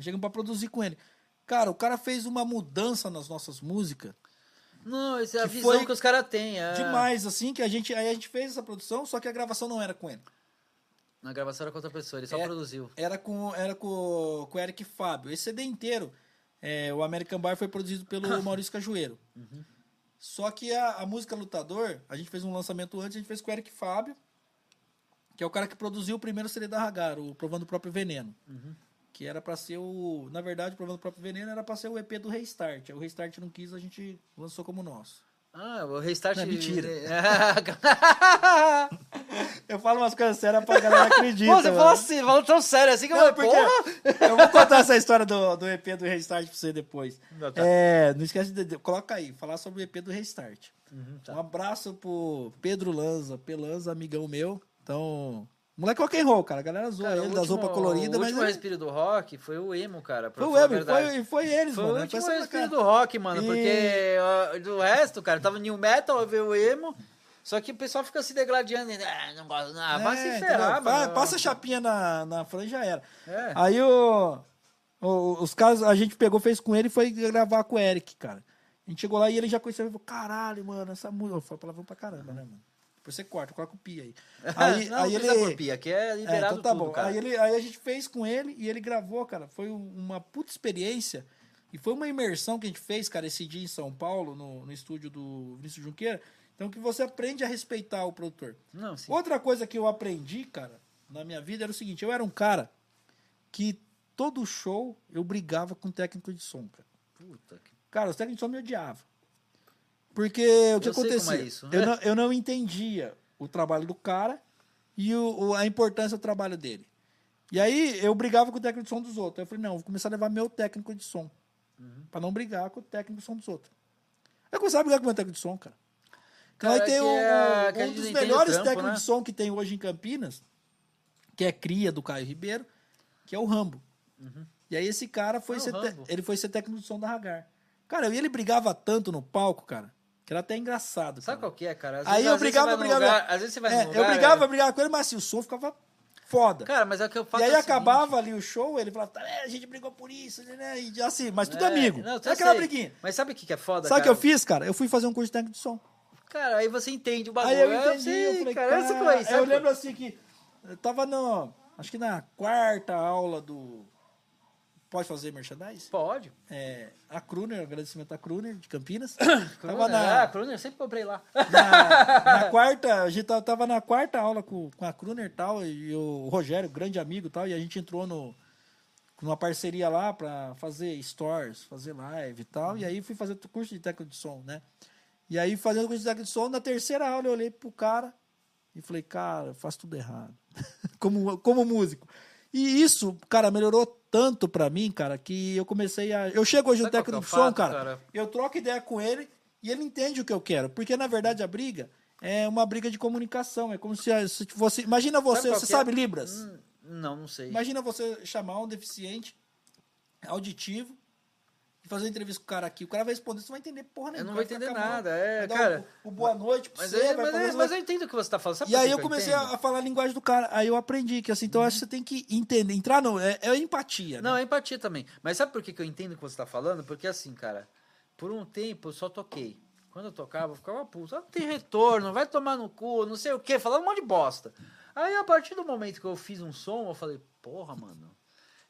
Chegamos pra produzir com ele. Cara, o cara fez uma mudança nas nossas músicas. Não, essa é a visão que os caras têm. É... Demais, assim, que a gente. Aí a gente fez essa produção, só que a gravação não era com ele. Na gravação era com outra pessoa, ele só É. produziu. Era com, era com, com o Eric Fábio. Esse CD inteiro, é, o American Bar foi produzido pelo Maurício Cajueiro. Só que a, a música Lutador, a gente fez um lançamento antes, a gente fez com o Eric Fábio, que é o cara que produziu o primeiro CD da Hagar, o Provando o Próprio Veneno. Que era pra ser o. Na verdade, o Provando o Próprio Veneno era pra ser o EP do Restart. Aí O Restart não quis, a gente lançou como nosso. Ah, o restart. Não, mentira. Pô, Eu falo umas coisas sérias pra galera acreditar. você falou assim, falou tão sério assim que eu Não, falei, porque eu vou contar essa história do, do EP do Restart pra você depois. Não, tá. É, não esquece de, coloca aí, falar sobre o EP do Restart. tá. Um abraço pro Pedro Lanza, Pelanza, amigão meu. Então, moleque rock and roll, cara. A galera zoa Cara, ele das roupas coloridas, O mas último é- respiro do rock foi o emo, cara. foi o verdade. foi, foi eles, Foi mano. o último respiro cara. do rock, mano. E- Porque ó, do resto, cara, tava new metal, veio o emo. Só que o pessoal fica se degladiando. e, Ah, não gosto. Ah, vai É, se ferrar, mano. Passa a chapinha na, na franja e já era. É. Aí o, o- os caras, a gente pegou, fez com ele e foi gravar com o Eric, cara. A gente chegou lá e ele já conheceu e falou: caralho, mano, essa música. Foi palavrão pra caramba, né, mano? Depois você corta, coloca o pi aí. Aí, não, aí não ele. por pia, aqui é É, liberado então tá tudo, bom. cara. Aí, ele, aí a gente fez com ele e ele gravou, cara. Foi um- uma puta experiência. E foi uma imersão que a gente fez, cara, esse dia em São Paulo, no, no estúdio do Vinícius Junqueira. Então que você aprende a respeitar o produtor. Não, sim. Outra coisa que eu aprendi, cara, na minha vida era o seguinte: eu era um cara que todo show eu brigava com o técnico de som, cara. Puta que... Cara, os técnicos de som me odiavam. Porque o que Eu sei acontecia? é isso. Eu, não, eu não entendia o trabalho do cara e o, a importância do trabalho dele. E aí eu brigava com o técnico de som dos outros. Aí eu falei, não, vou começar a levar meu técnico de som. Uhum. Pra não brigar com o técnico de som dos outros. Eu comecei a brigar com o meu técnico de som, cara. Então Cara, aí tem é- que a um dos melhores trampo, técnicos né? de som que tem hoje em Campinas, que é cria do Caio Ribeiro, que é o Rambo. E aí esse cara foi o ser, te- ele foi ser técnico de som da Hagar. Cara, e ele brigava tanto no palco, cara, que era até engraçado. Sabe cara. qual que é, cara? Às Aí eu às brigava, num brigava. lugar- às vezes você vai É, num eu lugar, brigava, é- brigava com ele, mas assim, o som ficava foda. Cara, mas é o que eu falo. e aí é seguinte, acabava ali o show, ele falava, tá, é, a gente brigou por isso, né? E assim, mas tudo é, amigo. Não, eu aquela sei. briguinha. Mas sabe o que que é foda, Sabe o que eu fiz, cara? Eu fui fazer um curso de técnico de som. Cara, aí você entende o bagulho. Aí eu É, entendi, sei, eu falei, cara, cara, essa coisa, eu lembro assim que eu tava no, acho que na quarta aula do Pode fazer merchandise? Pode. É, a Kruner, agradecimento à Kruner de Campinas. Kruner, na, Ah, Kruner, eu sempre comprei lá. na, na quarta, a gente tava, tava na quarta aula com, com a Kruner e tal, e o Rogério, grande amigo e tal, e a gente entrou no, numa parceria lá pra fazer stores, fazer live e tal, e aí fui fazer o curso de técnico de som, né? E aí, fazendo o curso de técnico de som, na terceira aula eu olhei pro cara e falei, cara, eu faço tudo errado. como, como músico. E isso, cara, melhorou tanto pra mim, cara, que eu comecei a. Eu chego hoje no Sabe é técnico o de som, cara, cara? eu troco ideia com ele e ele entende o que eu quero. Porque, na verdade, a briga é uma briga de comunicação. É como se, fosse. Imagina você, qual você é? sabe Libras? Hum, Não, não sei. Imagina você chamar um deficiente auditivo, e fazer uma entrevista com o cara aqui. O cara vai responder, você não vai entender porra Eu nenhuma. não vou vai entender nada, é, vai cara. O, o boa noite pra Mas, você, é, mas, é, as- mas eu entendo o que você tá falando. Sabe E aí eu comecei entendo? a, falar a linguagem do cara. Aí eu aprendi que assim, então eu acho que você tem que entender, entrar no. É, é empatia. Não, né? é empatia também. Mas sabe por que, que eu entendo o que você tá falando? Porque assim, cara, por um tempo eu só toquei. Quando eu tocava, eu ficava puto. Ah, não tem retorno, vai tomar no cu, não sei o quê, falando um monte de bosta. Aí a partir do momento que eu fiz um som, eu falei, porra, mano,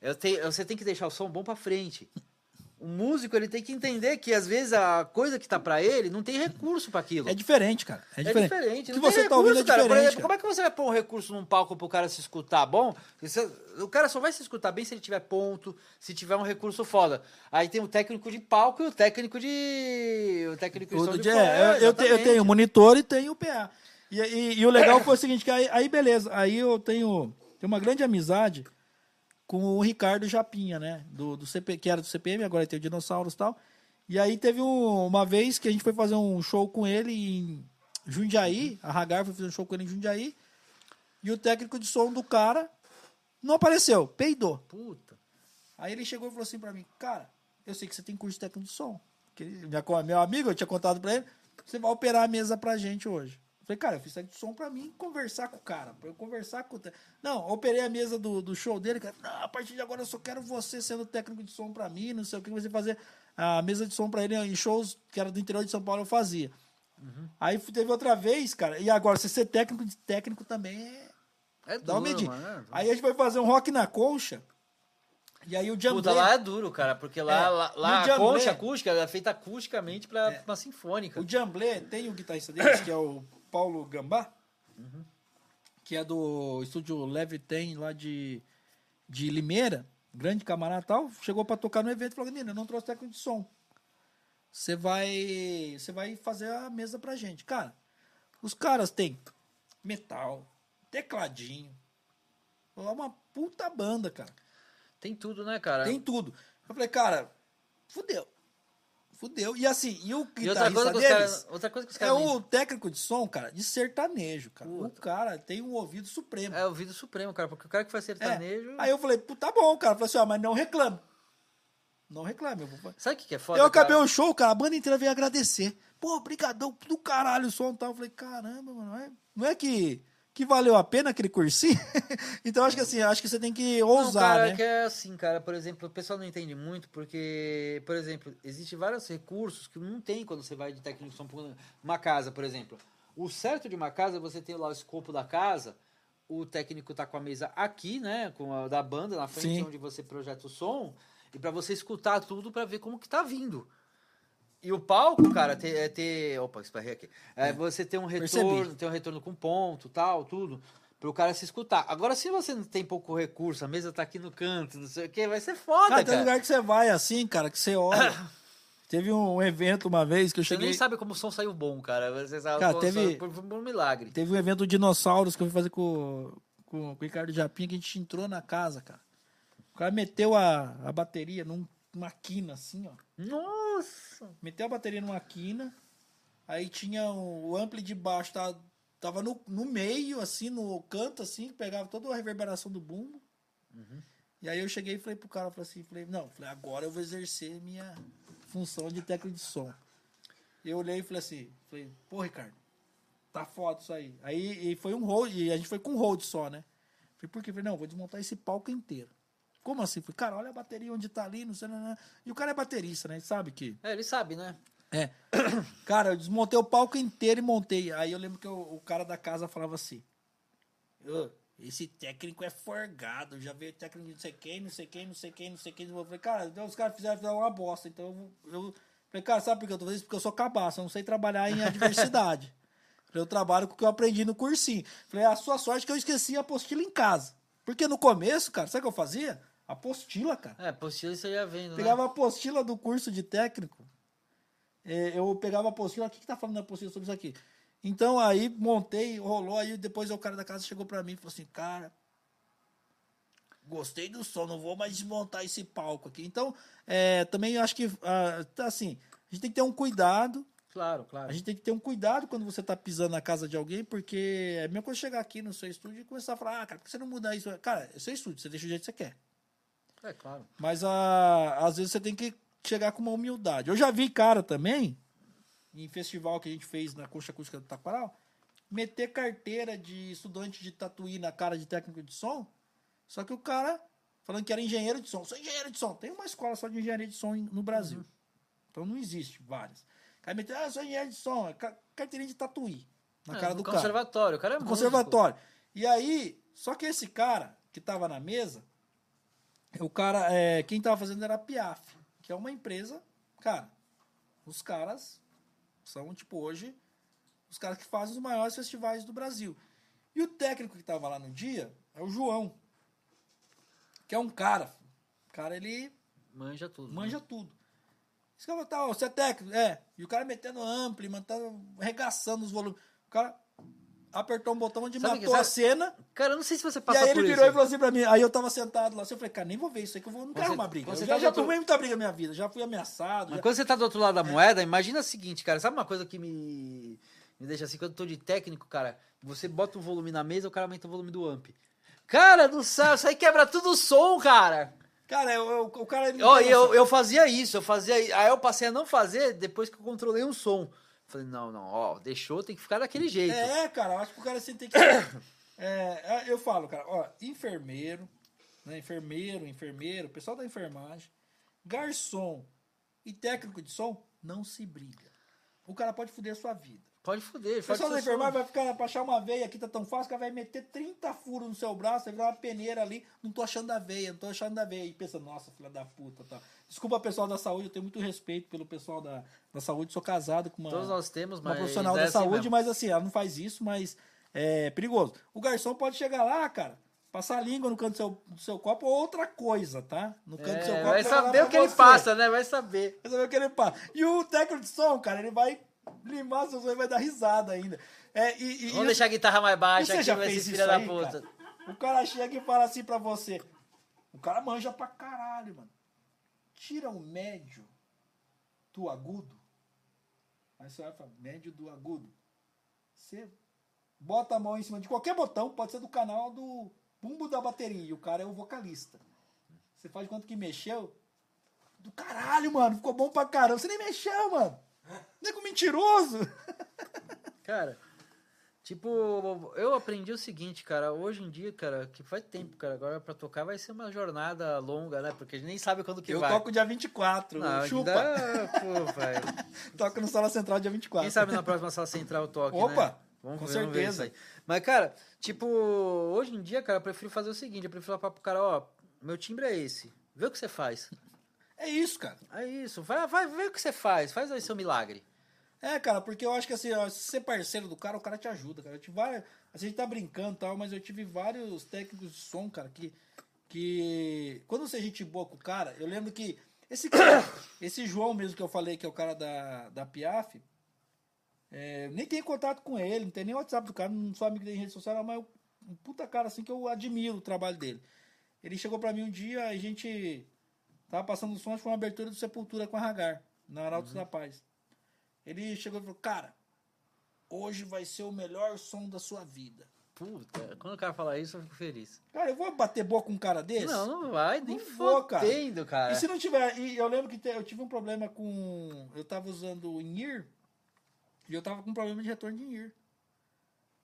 eu tenho, você tem que deixar o som bom pra frente. O músico, ele tem que entender que às vezes a coisa que tá pra ele não tem recurso pra aquilo. É diferente, cara. É É diferente. diferente. O que você tem tá ouvindo é recurso, cara. Diferente. exemplo, como é que você vai pôr um recurso num palco pro cara se escutar bom? Você- o cara só vai se escutar bem se ele tiver ponto, se tiver um recurso foda. Aí tem o técnico de palco e o técnico de. O técnico de O som de é, eu, eu tenho o monitor e tenho o PA. E, e- e o legal foi o seguinte, que aí, aí beleza, aí eu tenho, tenho uma grande amizade com o Ricardo Japinha, né? Do, do CP, que era do CPM, agora tem o Dinossauros e tal. E aí teve um- uma vez que a gente foi fazer um show com ele em Jundiaí, a Hagar foi fazer um show com ele em Jundiaí, e o técnico de som do cara não apareceu, peidou. Puta. Aí ele chegou e falou assim pra mim, cara, eu sei que você tem curso de técnico de som. Que ele- meu amigo, eu tinha contado pra ele, você vai operar a mesa pra gente hoje. Eu falei, cara, eu fiz técnico de som pra mim conversar com o cara, pra eu conversar com o... Não, operei a mesa do, do show dele, cara, não, a partir de agora eu só quero você sendo técnico de som pra mim, não sei o que, você fazer a mesa de som pra ele em shows que era do interior de São Paulo, eu fazia. Aí teve outra vez, cara, e agora você ser técnico de técnico também é É Dá uma duro, medida. mano. é. Aí a gente foi fazer um rock na concha. E aí o Jamblé... Puta, lá é duro, cara, porque lá, É, lá, lá o a Jamblé- concha acústica é feita acusticamente pra É. uma sinfônica. O Jamblé tem o guitarrista deles, que é o Paulo Gambá, que é do estúdio Leve Tem lá de, de Limeira, grande camarada tal, chegou pra tocar no evento e falou, Nina, eu não trouxe técnico de som. Você vai, você vai fazer a mesa pra gente. Cara, os caras têm metal, tecladinho, é uma puta banda, cara. Tem tudo, né, cara? Tem tudo. Eu falei, cara, fudeu. Fudeu. E assim, e o E outra coisa, que os deles caras, outra coisa que os é caras o técnico de som, cara, de sertanejo, cara. O Puta. cara tem um ouvido supremo. É o vídeo supremo, cara, porque o cara que faz É. sertanejo. Aí eu falei, tá bom, cara. Eu falei assim, ó, mas não reclame. Não reclame. Eu, vou... Sabe o que, que é foda? eu acabei cara? o show, cara, a banda inteira veio agradecer. Pô, brigadão do caralho o som e tal. Eu falei, caramba, mano, não é, não é que, que valeu a pena aquele cursinho? então acho que assim, acho que você tem que Não, ousar, cara, né? é que é assim, cara, por exemplo, o pessoal não entende muito, porque, por exemplo, existem vários recursos que não tem quando você vai de técnico de uma casa, por exemplo. O certo de uma casa, você tem lá o escopo da casa, o técnico tá com a mesa aqui, né, com a da banda na frente Sim. onde você projeta o som, e para você escutar tudo para ver como que tá vindo. E o palco, cara, ter, é ter. Opa, esparrei aqui. É, você ter um Percebi. retorno, ter um retorno com ponto, tal, tudo, para o cara se escutar. Agora, se você não tem pouco recurso, a mesa tá aqui no canto, não sei o que, vai ser foda, Cara, tem cara. lugar que você vai assim, cara, que você olha. Teve um evento uma vez que eu Você cheguei. nem sabe como o som saiu bom, cara. Você sabe Cara, teve- por, por um milagre. Teve um evento do Dinossauros que eu fui fazer com, com, com o Ricardo Japinha, que a gente entrou na casa, cara. O cara meteu a, a bateria num- numa quina, assim, ó. Nossa! Meteu a bateria numa quina, aí tinha o, o ampli de baixo, tava, tava no, no meio, assim, no canto, assim, que pegava toda a reverberação do bumbo. E aí eu cheguei e falei pro cara, falei assim, falei, não, falei, agora eu vou exercer minha função de técnico de som. Eu olhei e falei assim, falei, pô, Ricardo, tá foda isso aí. Aí e foi um hold, e a gente foi com um hold só, né? Falei, por quê? Falei, não, vou desmontar esse palco inteiro. Como assim? Falei, cara, olha a bateria onde tá ali, não sei, não, não. E o cara é baterista, né? Ele sabe que. É, ele sabe, né? É. Cara, eu desmontei o palco inteiro e montei. Aí eu lembro que o, o cara da casa falava assim: "Ô, esse técnico é forgado, já veio técnico de não sei quem, não sei quem, não sei quem, não sei quem. Eu falei, cara, então os caras fizeram, fizeram uma bosta. Então eu, eu falei, cara, sabe por que eu tô fazendo isso? Porque eu sou cabaço, eu não sei trabalhar em adversidade. Eu trabalho com o que eu aprendi no cursinho. Falei, a sua sorte é que eu esqueci a apostila em casa. Porque no começo, cara, sabe o que eu fazia? Apostila, cara. É, apostila você já vendo, Pegava né? a apostila do curso de técnico. é, eu pegava a apostila. O que, que tá falando na apostila sobre isso aqui? Então aí montei, rolou. Aí depois o cara da casa chegou pra mim e falou assim: Cara, gostei do som, não vou mais desmontar esse palco aqui. Então, é, também acho que, ah, tá assim, a gente tem que ter um cuidado. Claro, claro. A gente tem que ter um cuidado quando você tá pisando na casa de alguém, porque é a mesma coisa chegar aqui no seu estúdio e começar a falar: Ah, cara, por que você não muda isso? Cara, é seu estúdio, você deixa o jeito que você quer. É claro. Mas a, às vezes você tem que chegar com uma humildade. Eu já vi cara também, em festival que a gente fez na Concha Acústica do Taquaral, meter carteira de estudante de tatuí na cara de técnico de som, só que o cara falando que era engenheiro de som. Sou engenheiro de som. Tem uma escola só de engenharia de som no Brasil. Então não existe várias. O cara meteu, ah, sou engenheiro de som, é ca- carteirinha de tatuí na É, cara do cara conservatório. O cara é no músico. conservatório. E aí, só que esse cara que tava na mesa, o cara, é, quem tava fazendo era a Piaf, que é uma empresa, cara, os caras são, tipo, hoje, os caras que fazem os maiores festivais do Brasil. E o técnico que tava lá no dia é o João, que é um cara, o cara, ele Manja tudo. manja tudo. Esse cara tá, ó, você é técnico? É. E o cara metendo ampli, mantendo, arregaçando os volumes. O cara apertou um botão onde Sabe que- matou a sabe- cena. Cara, eu não sei se você E passa aí por ele isso. virou e falou assim pra mim. Aí eu tava sentado lá assim, eu falei, cara, nem vou ver isso aí que eu vou, não quero Você- uma briga. você Eu tá já, já do outro- tomei muita briga na minha vida, já fui ameaçado. Mas já- quando você tá do outro lado da moeda, imagina o seguinte, cara. Sabe uma coisa que me, me deixa assim? Quando eu tô de técnico, cara, você bota o volume na mesa, o cara aumenta o volume do amp. Cara do céu, isso aí quebra tudo o som, cara. Cara, eu, eu- o cara... ele e tem eu, eu fazia isso, eu fazia. Aí eu passei a não fazer depois que eu controlei um som. Falei, não, não, ó, deixou, tem que ficar daquele jeito. É, cara, eu acho que o cara assim tem que. É, eu falo, cara, ó, enfermeiro, né? Enfermeiro, enfermeiro, pessoal da enfermagem, garçom e técnico de som não se briga. O cara pode foder a sua vida. Pode foder, O faz pessoal da enfermagem vai ficar pra achar uma veia aqui, tá tão fácil, o cara vai meter 30 furos no seu braço, vai virar uma peneira ali, não tô achando a veia, não tô achando da veia. E pensa, nossa, filha da puta, tá. Desculpa, pessoal da saúde, eu tenho muito respeito pelo pessoal da, da saúde, sou casado com uma Todos nós temos, uma profissional é da assim saúde, mesmo. mas assim, ela não faz isso, mas é perigoso. O garçom pode chegar lá, cara, passar a língua no canto do seu, do seu copo ou outra coisa, tá? No canto do seu É, copo. vai saber o que ele você. passa, né? Vai saber. Vai saber o que ele passa. E o técnico de som, cara, ele vai limar seus olhos e vai dar risada ainda. É, e, e- Vamos e- deixar a guitarra mais baixa aqui, vai ser filha da puta. cara? O cara chega e fala assim pra você. O cara manja pra caralho, mano. Tira o médio do agudo. Aí você vai falar, médio do agudo. Você bota a mão em cima de qualquer botão, pode ser do canal do bumbo da bateria. E o cara é o vocalista. Você faz conta que mexeu. Do caralho, mano. Ficou bom pra caramba. Você nem mexeu, mano. Nego mentiroso. Cara, tipo, eu aprendi o seguinte, cara, hoje em dia, cara, que faz tempo, cara, agora pra tocar vai ser uma jornada longa, né? Porque a gente nem sabe quando que Eu vai. toco dia 24. Não, chupa. ainda- Pô, velho. Toco no Sala Central dia 24. Quem sabe na próxima sala central eu toque, Opa, né? Vamos com ver, vamos ver certeza. isso aí. Mas, cara, tipo, hoje em dia, cara, eu prefiro fazer o seguinte, eu prefiro falar pro cara, ó, meu timbre é esse, vê o que você faz. É isso, cara. É isso, vai, vai ver o que você faz, faz aí seu milagre. É, cara, porque eu acho que assim, ó, se você é parceiro do cara, o cara te ajuda, cara. Eu tive várias, assim, a gente tá brincando e tal, mas eu tive vários técnicos de som, cara, que. que quando você é gente boa com o cara, eu lembro que esse cara, esse João mesmo que eu falei, que é o cara da, da Piaf, é, nem tenho contato com ele, não tem nem WhatsApp do cara, não sou amigo dele em rede social, mas eu- um puta cara assim que eu admiro o trabalho dele. Ele chegou pra mim um dia, a gente tava passando o som, acho que foi uma abertura do Sepultura com a Hagar, na Arautos da Paz. Ele chegou e falou, cara, hoje vai ser o melhor som da sua vida. Puta, quando o cara fala isso, eu fico feliz. Cara, eu vou bater boca com um cara desse? Não, não vai, nem Não vou, cara. fodendo, cara. E se não tiver. E eu lembro que te- eu tive um problema com. Eu tava usando o INIR e eu tava com um problema de retorno de INIR.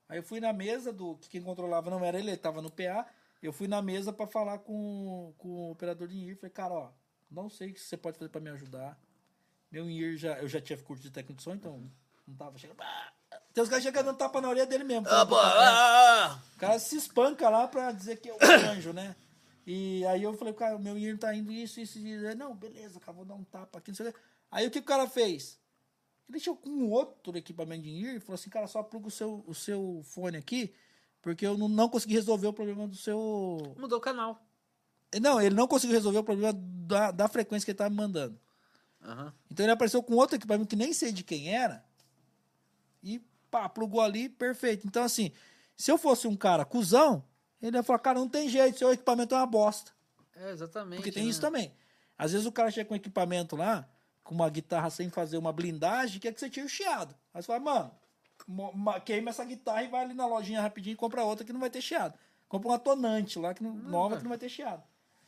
Aí eu fui na mesa do. que quem controlava não era ele, ele tava no PA. Eu fui na mesa pra falar com, com o operador de INIR. Falei, cara, ó, não sei o que você pode fazer pra me ajudar. Meu INIR já. Eu já tinha curso de técnico de som, então não tava chegando. Ah! Tem os caras chegando dando tapa na orelha dele mesmo. Ah, pô, falando, ah, o cara se espanca lá pra dizer que é o anjo, né? E aí eu falei, cara, o meu IR tá indo isso, isso, isso. Ele, Não, beleza, cara, vou dar um tapa aqui, não sei o quê. Aí o que o cara fez? Ele chegou com um outro equipamento de IR e falou assim, cara, só pluga o seu, o seu fone aqui, porque eu não, não consegui resolver o problema do seu... mudou o canal. Não, ele não conseguiu resolver o problema da, da frequência que ele tava me mandando. Aham. Então ele apareceu com outro equipamento que nem sei de quem era. E pá, plugou ali, perfeito. Então, assim, se eu fosse um cara cuzão, ele ia falar, cara, não tem jeito, seu equipamento é uma bosta. É, exatamente. Porque tem né? isso também. Às vezes o cara chega com equipamento lá, com uma guitarra sem fazer uma blindagem, quer que você tire o chiado. Aí você fala, mano, queima essa guitarra e vai ali na lojinha rapidinho e compra outra que não vai ter chiado. Compra uma tonante lá, que não- nova, que não vai ter chiado.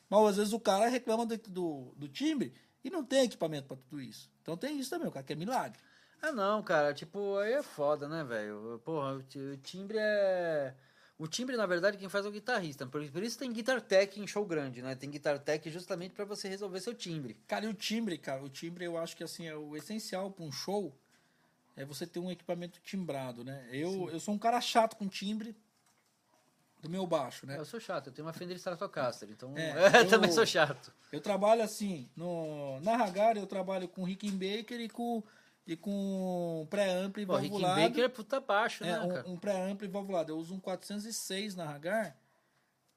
Mas às vezes o cara reclama do, do, do timbre e não tem equipamento para tudo isso. Então tem isso também, o cara quer milagre. Ah, não, cara, tipo, aí é foda, né, velho? Porra, o ti- o timbre é. O timbre, na verdade, quem faz é o guitarrista. Por, isso tem Guitar Tech em show grande, né? Tem Guitar Tech justamente pra você resolver seu timbre. Cara, e o timbre, cara, o timbre eu acho que assim é o essencial para um show é você ter um equipamento timbrado, né? Eu, eu sou um cara chato com timbre do meu baixo, né? Eu sou chato, eu tenho uma Fender Stratocaster, então É, eu- também sou chato. Eu trabalho assim, no, na Hagar eu trabalho com Rickenbacker e com, e com pré-ampli valvulado. Rickenbacker é puta baixo, É, né, cara? um, um pré-ampli valvulado. Eu uso um 406 na Hagar,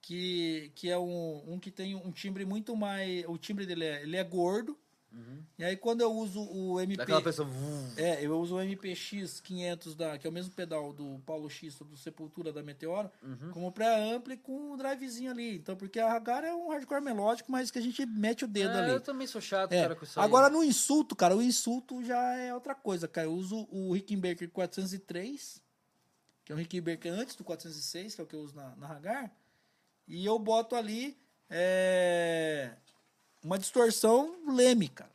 que, que é um, um que tem um timbre muito mais... O timbre dele é, ele é gordo. E aí quando eu uso o MP... Uhum. Daquela pessoa. É, eu uso o MPX 500, da, que é o mesmo pedal do Paulo X, do Sepultura da Meteoro, Uhum. como pré-ampli com um drivezinho ali. Então, porque a Hagar é um hardcore melódico, mas que a gente mete o dedo É, ali. eu também sou chato, É, cara, com isso aí. Agora no insulto, cara, o insulto já é outra coisa, cara. Eu uso o Rickenbacker 403, que é um Rickenbacker antes do 406, que é o que eu uso na, na Hagar, e eu boto ali é, uma distorção Leme, cara.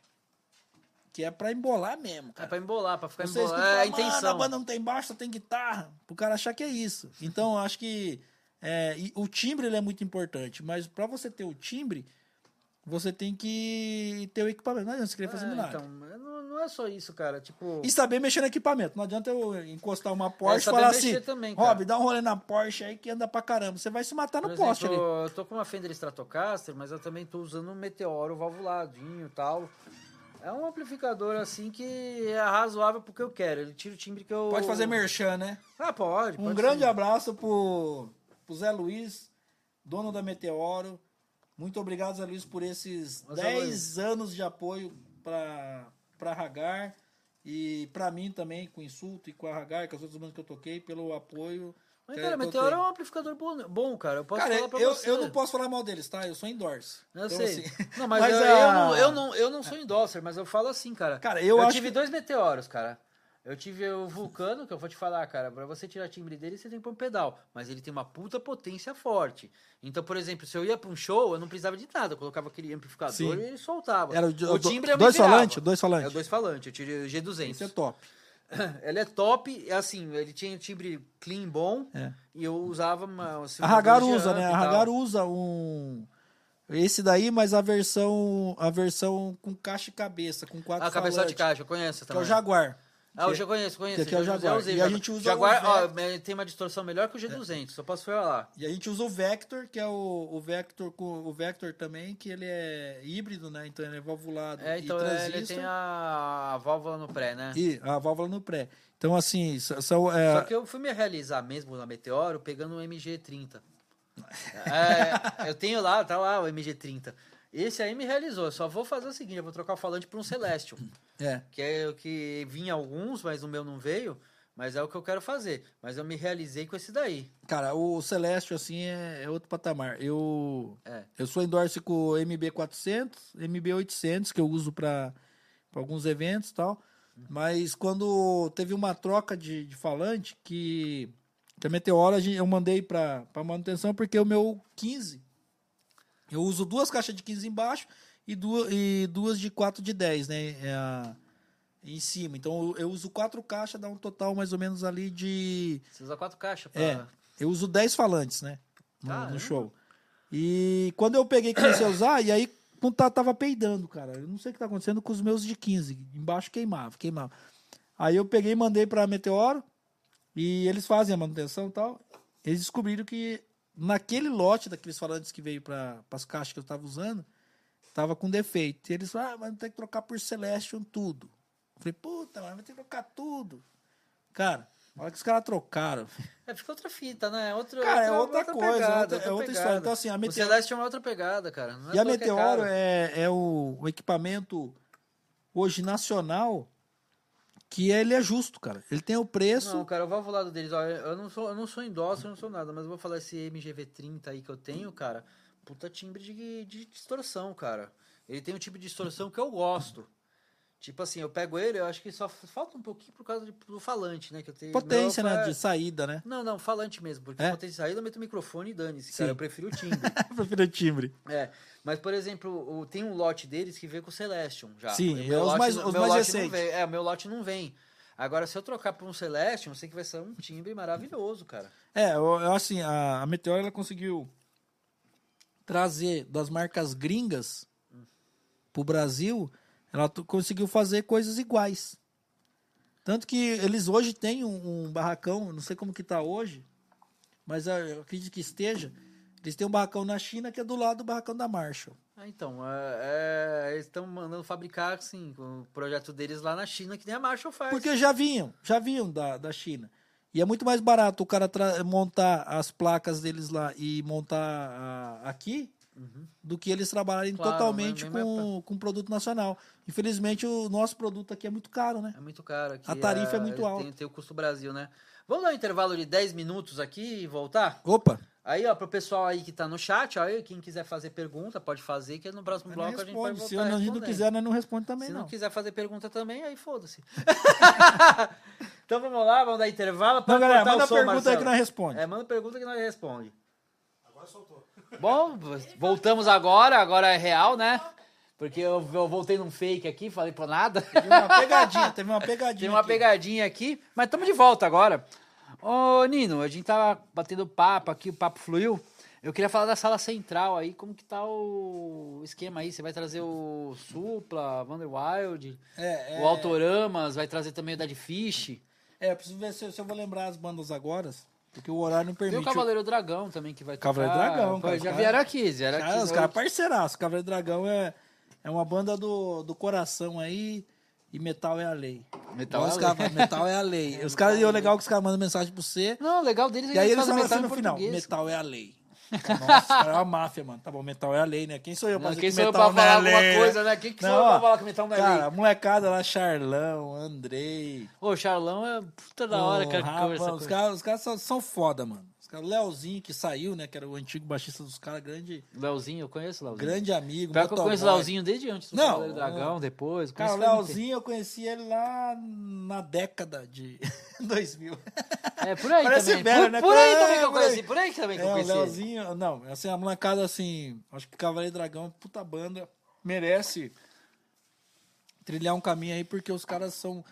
Que é pra embolar mesmo, É cara. pra embolar, pra ficar embolado. É a "Mano, a intenção. banda não tem baixo, só tem guitarra. Pro cara achar que é isso. Então, eu acho que é, o timbre ele é muito importante, mas pra você ter o timbre, você tem que ter o equipamento. Não adianta você querer fazer É, milagre. então, não, não é só isso, cara. Tipo. E saber mexer no equipamento. Não adianta eu encostar uma Porsche e saber falar assim, também. Rob, dá um rolê na Porsche aí que anda pra caramba. Você vai se matar no Por poste exemplo, ali. eu tô com uma Fender Stratocaster, mas eu também tô usando um Meteoro valvuladinho e tal. É um amplificador assim que é razoável porque eu quero. Ele tira o timbre que eu. Pode fazer merchan, né? Ah, pode. Um pode grande sim. abraço pro, pro Zé Luiz, dono da Meteoro. Muito obrigado, Zé Luiz, por esses Ô, Zé 10 Luiz. anos de apoio para pra Hagar e pra mim também, com o Insulto e com a Hagar, com as outras bandas que eu toquei, pelo apoio. Mas, cara, Meteoro é um amplificador bom, bom, cara. Eu posso Cara, falar pra eu, você. eu não posso falar mal deles, tá? Eu sou endorse. Eu Então, sei. assim, Não, mas, mas eu, a- eu, não, eu, não, eu não sou endorser, mas eu falo assim, cara. Cara, eu eu acho tive que- dois meteoros, cara. Eu tive o Vulcano, que eu vou te falar, cara. Pra você tirar timbre dele, você tem que pôr um pedal. Mas ele tem uma puta potência forte. Então, por exemplo, se eu ia pra um show, eu não precisava de nada. Eu colocava aquele amplificador Sim. e ele soltava. Era o, o do- timbre me dois falantes? Dois É falantes. o dois falantes. Eu tirei o G200. Esse é top. Ele é top, é assim, ele tinha um timbre clean bom. É. E eu usava uma. assim, A Hagar usa, né? A. Hagar usa um. Esse daí, mas a versão. A versão com caixa e cabeça, com quatro Ah, cabeçote falantes, de caixa, eu conheço Que é também. o Jaguar. Ah, eu já conheço, conheço. que aqui é o Jaguar. usei E a gente usa Jaguar, o ó, tem uma distorção melhor que o G200, só posso falar. E a gente usa o Vector, que é o, o Vector com o Vector também, que ele é híbrido, né? Então ele é valvulado É, então e é, ele tem a, a válvula no pré, né? E a válvula no pré. Então, assim, são. é, Só que eu fui me realizar mesmo na Meteoro pegando um MG30. É, eu tenho lá, tá lá o MG30. Esse aí me realizou. Eu só vou fazer o seguinte: eu vou trocar o falante por um Celestial. é. Que é o que vinha alguns, mas o meu não veio. Mas é o que eu quero fazer. Mas eu me realizei com esse daí. Cara, o Celestial, assim, é, é outro patamar. Eu, É. eu sou endorse com o MB400, MB800, que eu uso para alguns eventos e tal. Mas quando teve uma troca de, de falante, que, que a Meteora a gente- eu mandei para manutenção, porque o meu 15, eu uso duas caixas de 15 embaixo e duas, e duas de 4 de 10, né? É em cima. Então eu, eu uso quatro caixas, dá um total mais ou menos ali de Você usa quatro caixas pra. é, eu uso 10 falantes, né? No, no show. E quando eu peguei comecei a usar, e aí tava peidando, cara. Eu não sei o que tá acontecendo com os meus de 15. Embaixo queimava, queimava. Aí eu peguei e mandei pra Meteoro, e eles fazem a manutenção e tal. Eles descobriram que naquele lote daqueles falantes que veio para as caixas que eu tava usando, tava com defeito. E eles falaram, ah, mas tem que trocar por Celestion tudo. Eu falei, puta, mas vai ter que trocar tudo. Cara, hora que os caras trocaram, É, fica outra fita, né? Outro, Cara, é outra coisa, pegada, outra- é outra história. Então, assim, a O Meteoro- Celeste é uma outra pegada, cara. É E a é Meteoro caro. é, é o, o equipamento hoje nacional que ele é justo, cara. Ele tem o preço. Não, cara, o valvulado deles, ó, eu não sou, eu não sou endócio, eu não sou nada, mas eu vou falar esse MGV30 aí que eu tenho, cara, puta timbre de, de distorção, cara. Ele tem um tipo de distorção que eu gosto. Tipo assim, eu pego ele, eu acho que só falta um pouquinho por causa do falante, né? Que eu tenho, Potência, meu, né? é- De saída, né? Não, não, falante mesmo. Porque É? potência de saída eu meto o microfone e dane-se, cara. Eu prefiro o timbre. Eu prefiro o timbre. é. Mas, por exemplo, o- tem um lote deles que veio com o Celestion já. Sim, O meu é os lote mais- os mais recentes. vem. É, o meu lote não vem. Agora, se eu trocar por um Celestion, eu sei que vai ser um timbre maravilhoso, cara. É, eu, eu, assim, a, a Meteor ela conseguiu trazer das marcas gringas pro Brasil, ela conseguiu fazer coisas iguais. Tanto que eles hoje têm um, um barracão, não sei como que tá hoje, mas ah, eu acredito que esteja. Eles têm um barracão na China que é do lado do barracão da Marshall. Ah, então, é, é, eles estão mandando fabricar, assim, o projeto deles lá na China, que nem a Marshall faz. Porque já vinham, já vinham da, da China. E é muito mais barato o cara montar as placas deles lá e montar a- aqui do que eles trabalharem Uhum. Claro, totalmente mas- mas com, com produto nacional. Infelizmente, o nosso produto aqui é muito caro, né? É muito caro aqui. A tarifa é muito tem- alta. Tem, o custo Brasil, né? Vamos dar um intervalo de 10 minutos aqui e voltar? Opa! Aí, ó, pro pessoal aí que tá no chat, ó, aí, quem quiser fazer pergunta, pode fazer, que no próximo não bloco a gente pode responde. voltar Se eu não, a gente não respondendo. quiser, nós não responde também, Se não. não quiser fazer pergunta também, aí foda-se. então vamos lá, vamos dar intervalo. Não, galera, manda som, pergunta aí Marcelo. que nós responde. É, manda pergunta que nós responde. Agora soltou. Bom, voltamos agora, agora é real, né? Porque eu, eu voltei num fake aqui, falei por nada. Teve uma pegadinha, teve uma pegadinha. Tem uma aqui. pegadinha aqui, mas estamos de volta agora. Ô, Nino, a gente tava batendo papo aqui, o papo fluiu. Eu queria falar da sala central aí, como que tá o esquema aí? Você vai trazer o Supla, Wonder Wild, É, é, o Autoramas, vai trazer também o Dead Fish. é, eu preciso ver se, se eu vou lembrar as bandas agora, porque o horário não Tem permite. o Cavaleiro Dragão também que vai tocar. Cavaleiro Dragão, Pô, cara, Já vieram cara- aqui, vieram Cara, aqui. os caras parceiraços. Cavaleiro Dragão é, é uma banda do, do coração aí. E metal é a lei. Metal Igual é os a caras lei. metal é a lei. Os caras, e o legal é que os caras mandam mensagem pra você. Não, o legal deles é E aí eles falam assim no final: metal é a lei. Nossa, é uma máfia, mano. Tá bom, metal é a lei, né? Quem sou eu pra Não, quem que sou eu pra não é falar lei, alguma coisa, né? Quem que sou eu pra falar que metal não é Cara, lei? molecada lá, Charlão, Andrei. Ô, o Charlão é puta da hora, cara. os caras os caras são, são foda, mano. Os caras, o Leozinho que saiu, né? Que era o antigo baixista dos caras, grande, Leozinho, eu conheço o Leozinho. grande amigo. Pior que eu conheço o. Leozinho desde antes do Não, Cavaleiro Dragão, depois. Cara, o Leozinho eu conheci ele lá na década de 2000. tempo. É, por aí Parece também. velho, por, né? por aí É, também que eu aí. conheci. Por aí que também que eu É, o conheci. ele. Leozinho, não, assim, a molecada assim, acho que Cavaleiro Dragão, puta banda, merece trilhar um caminho aí porque os caras são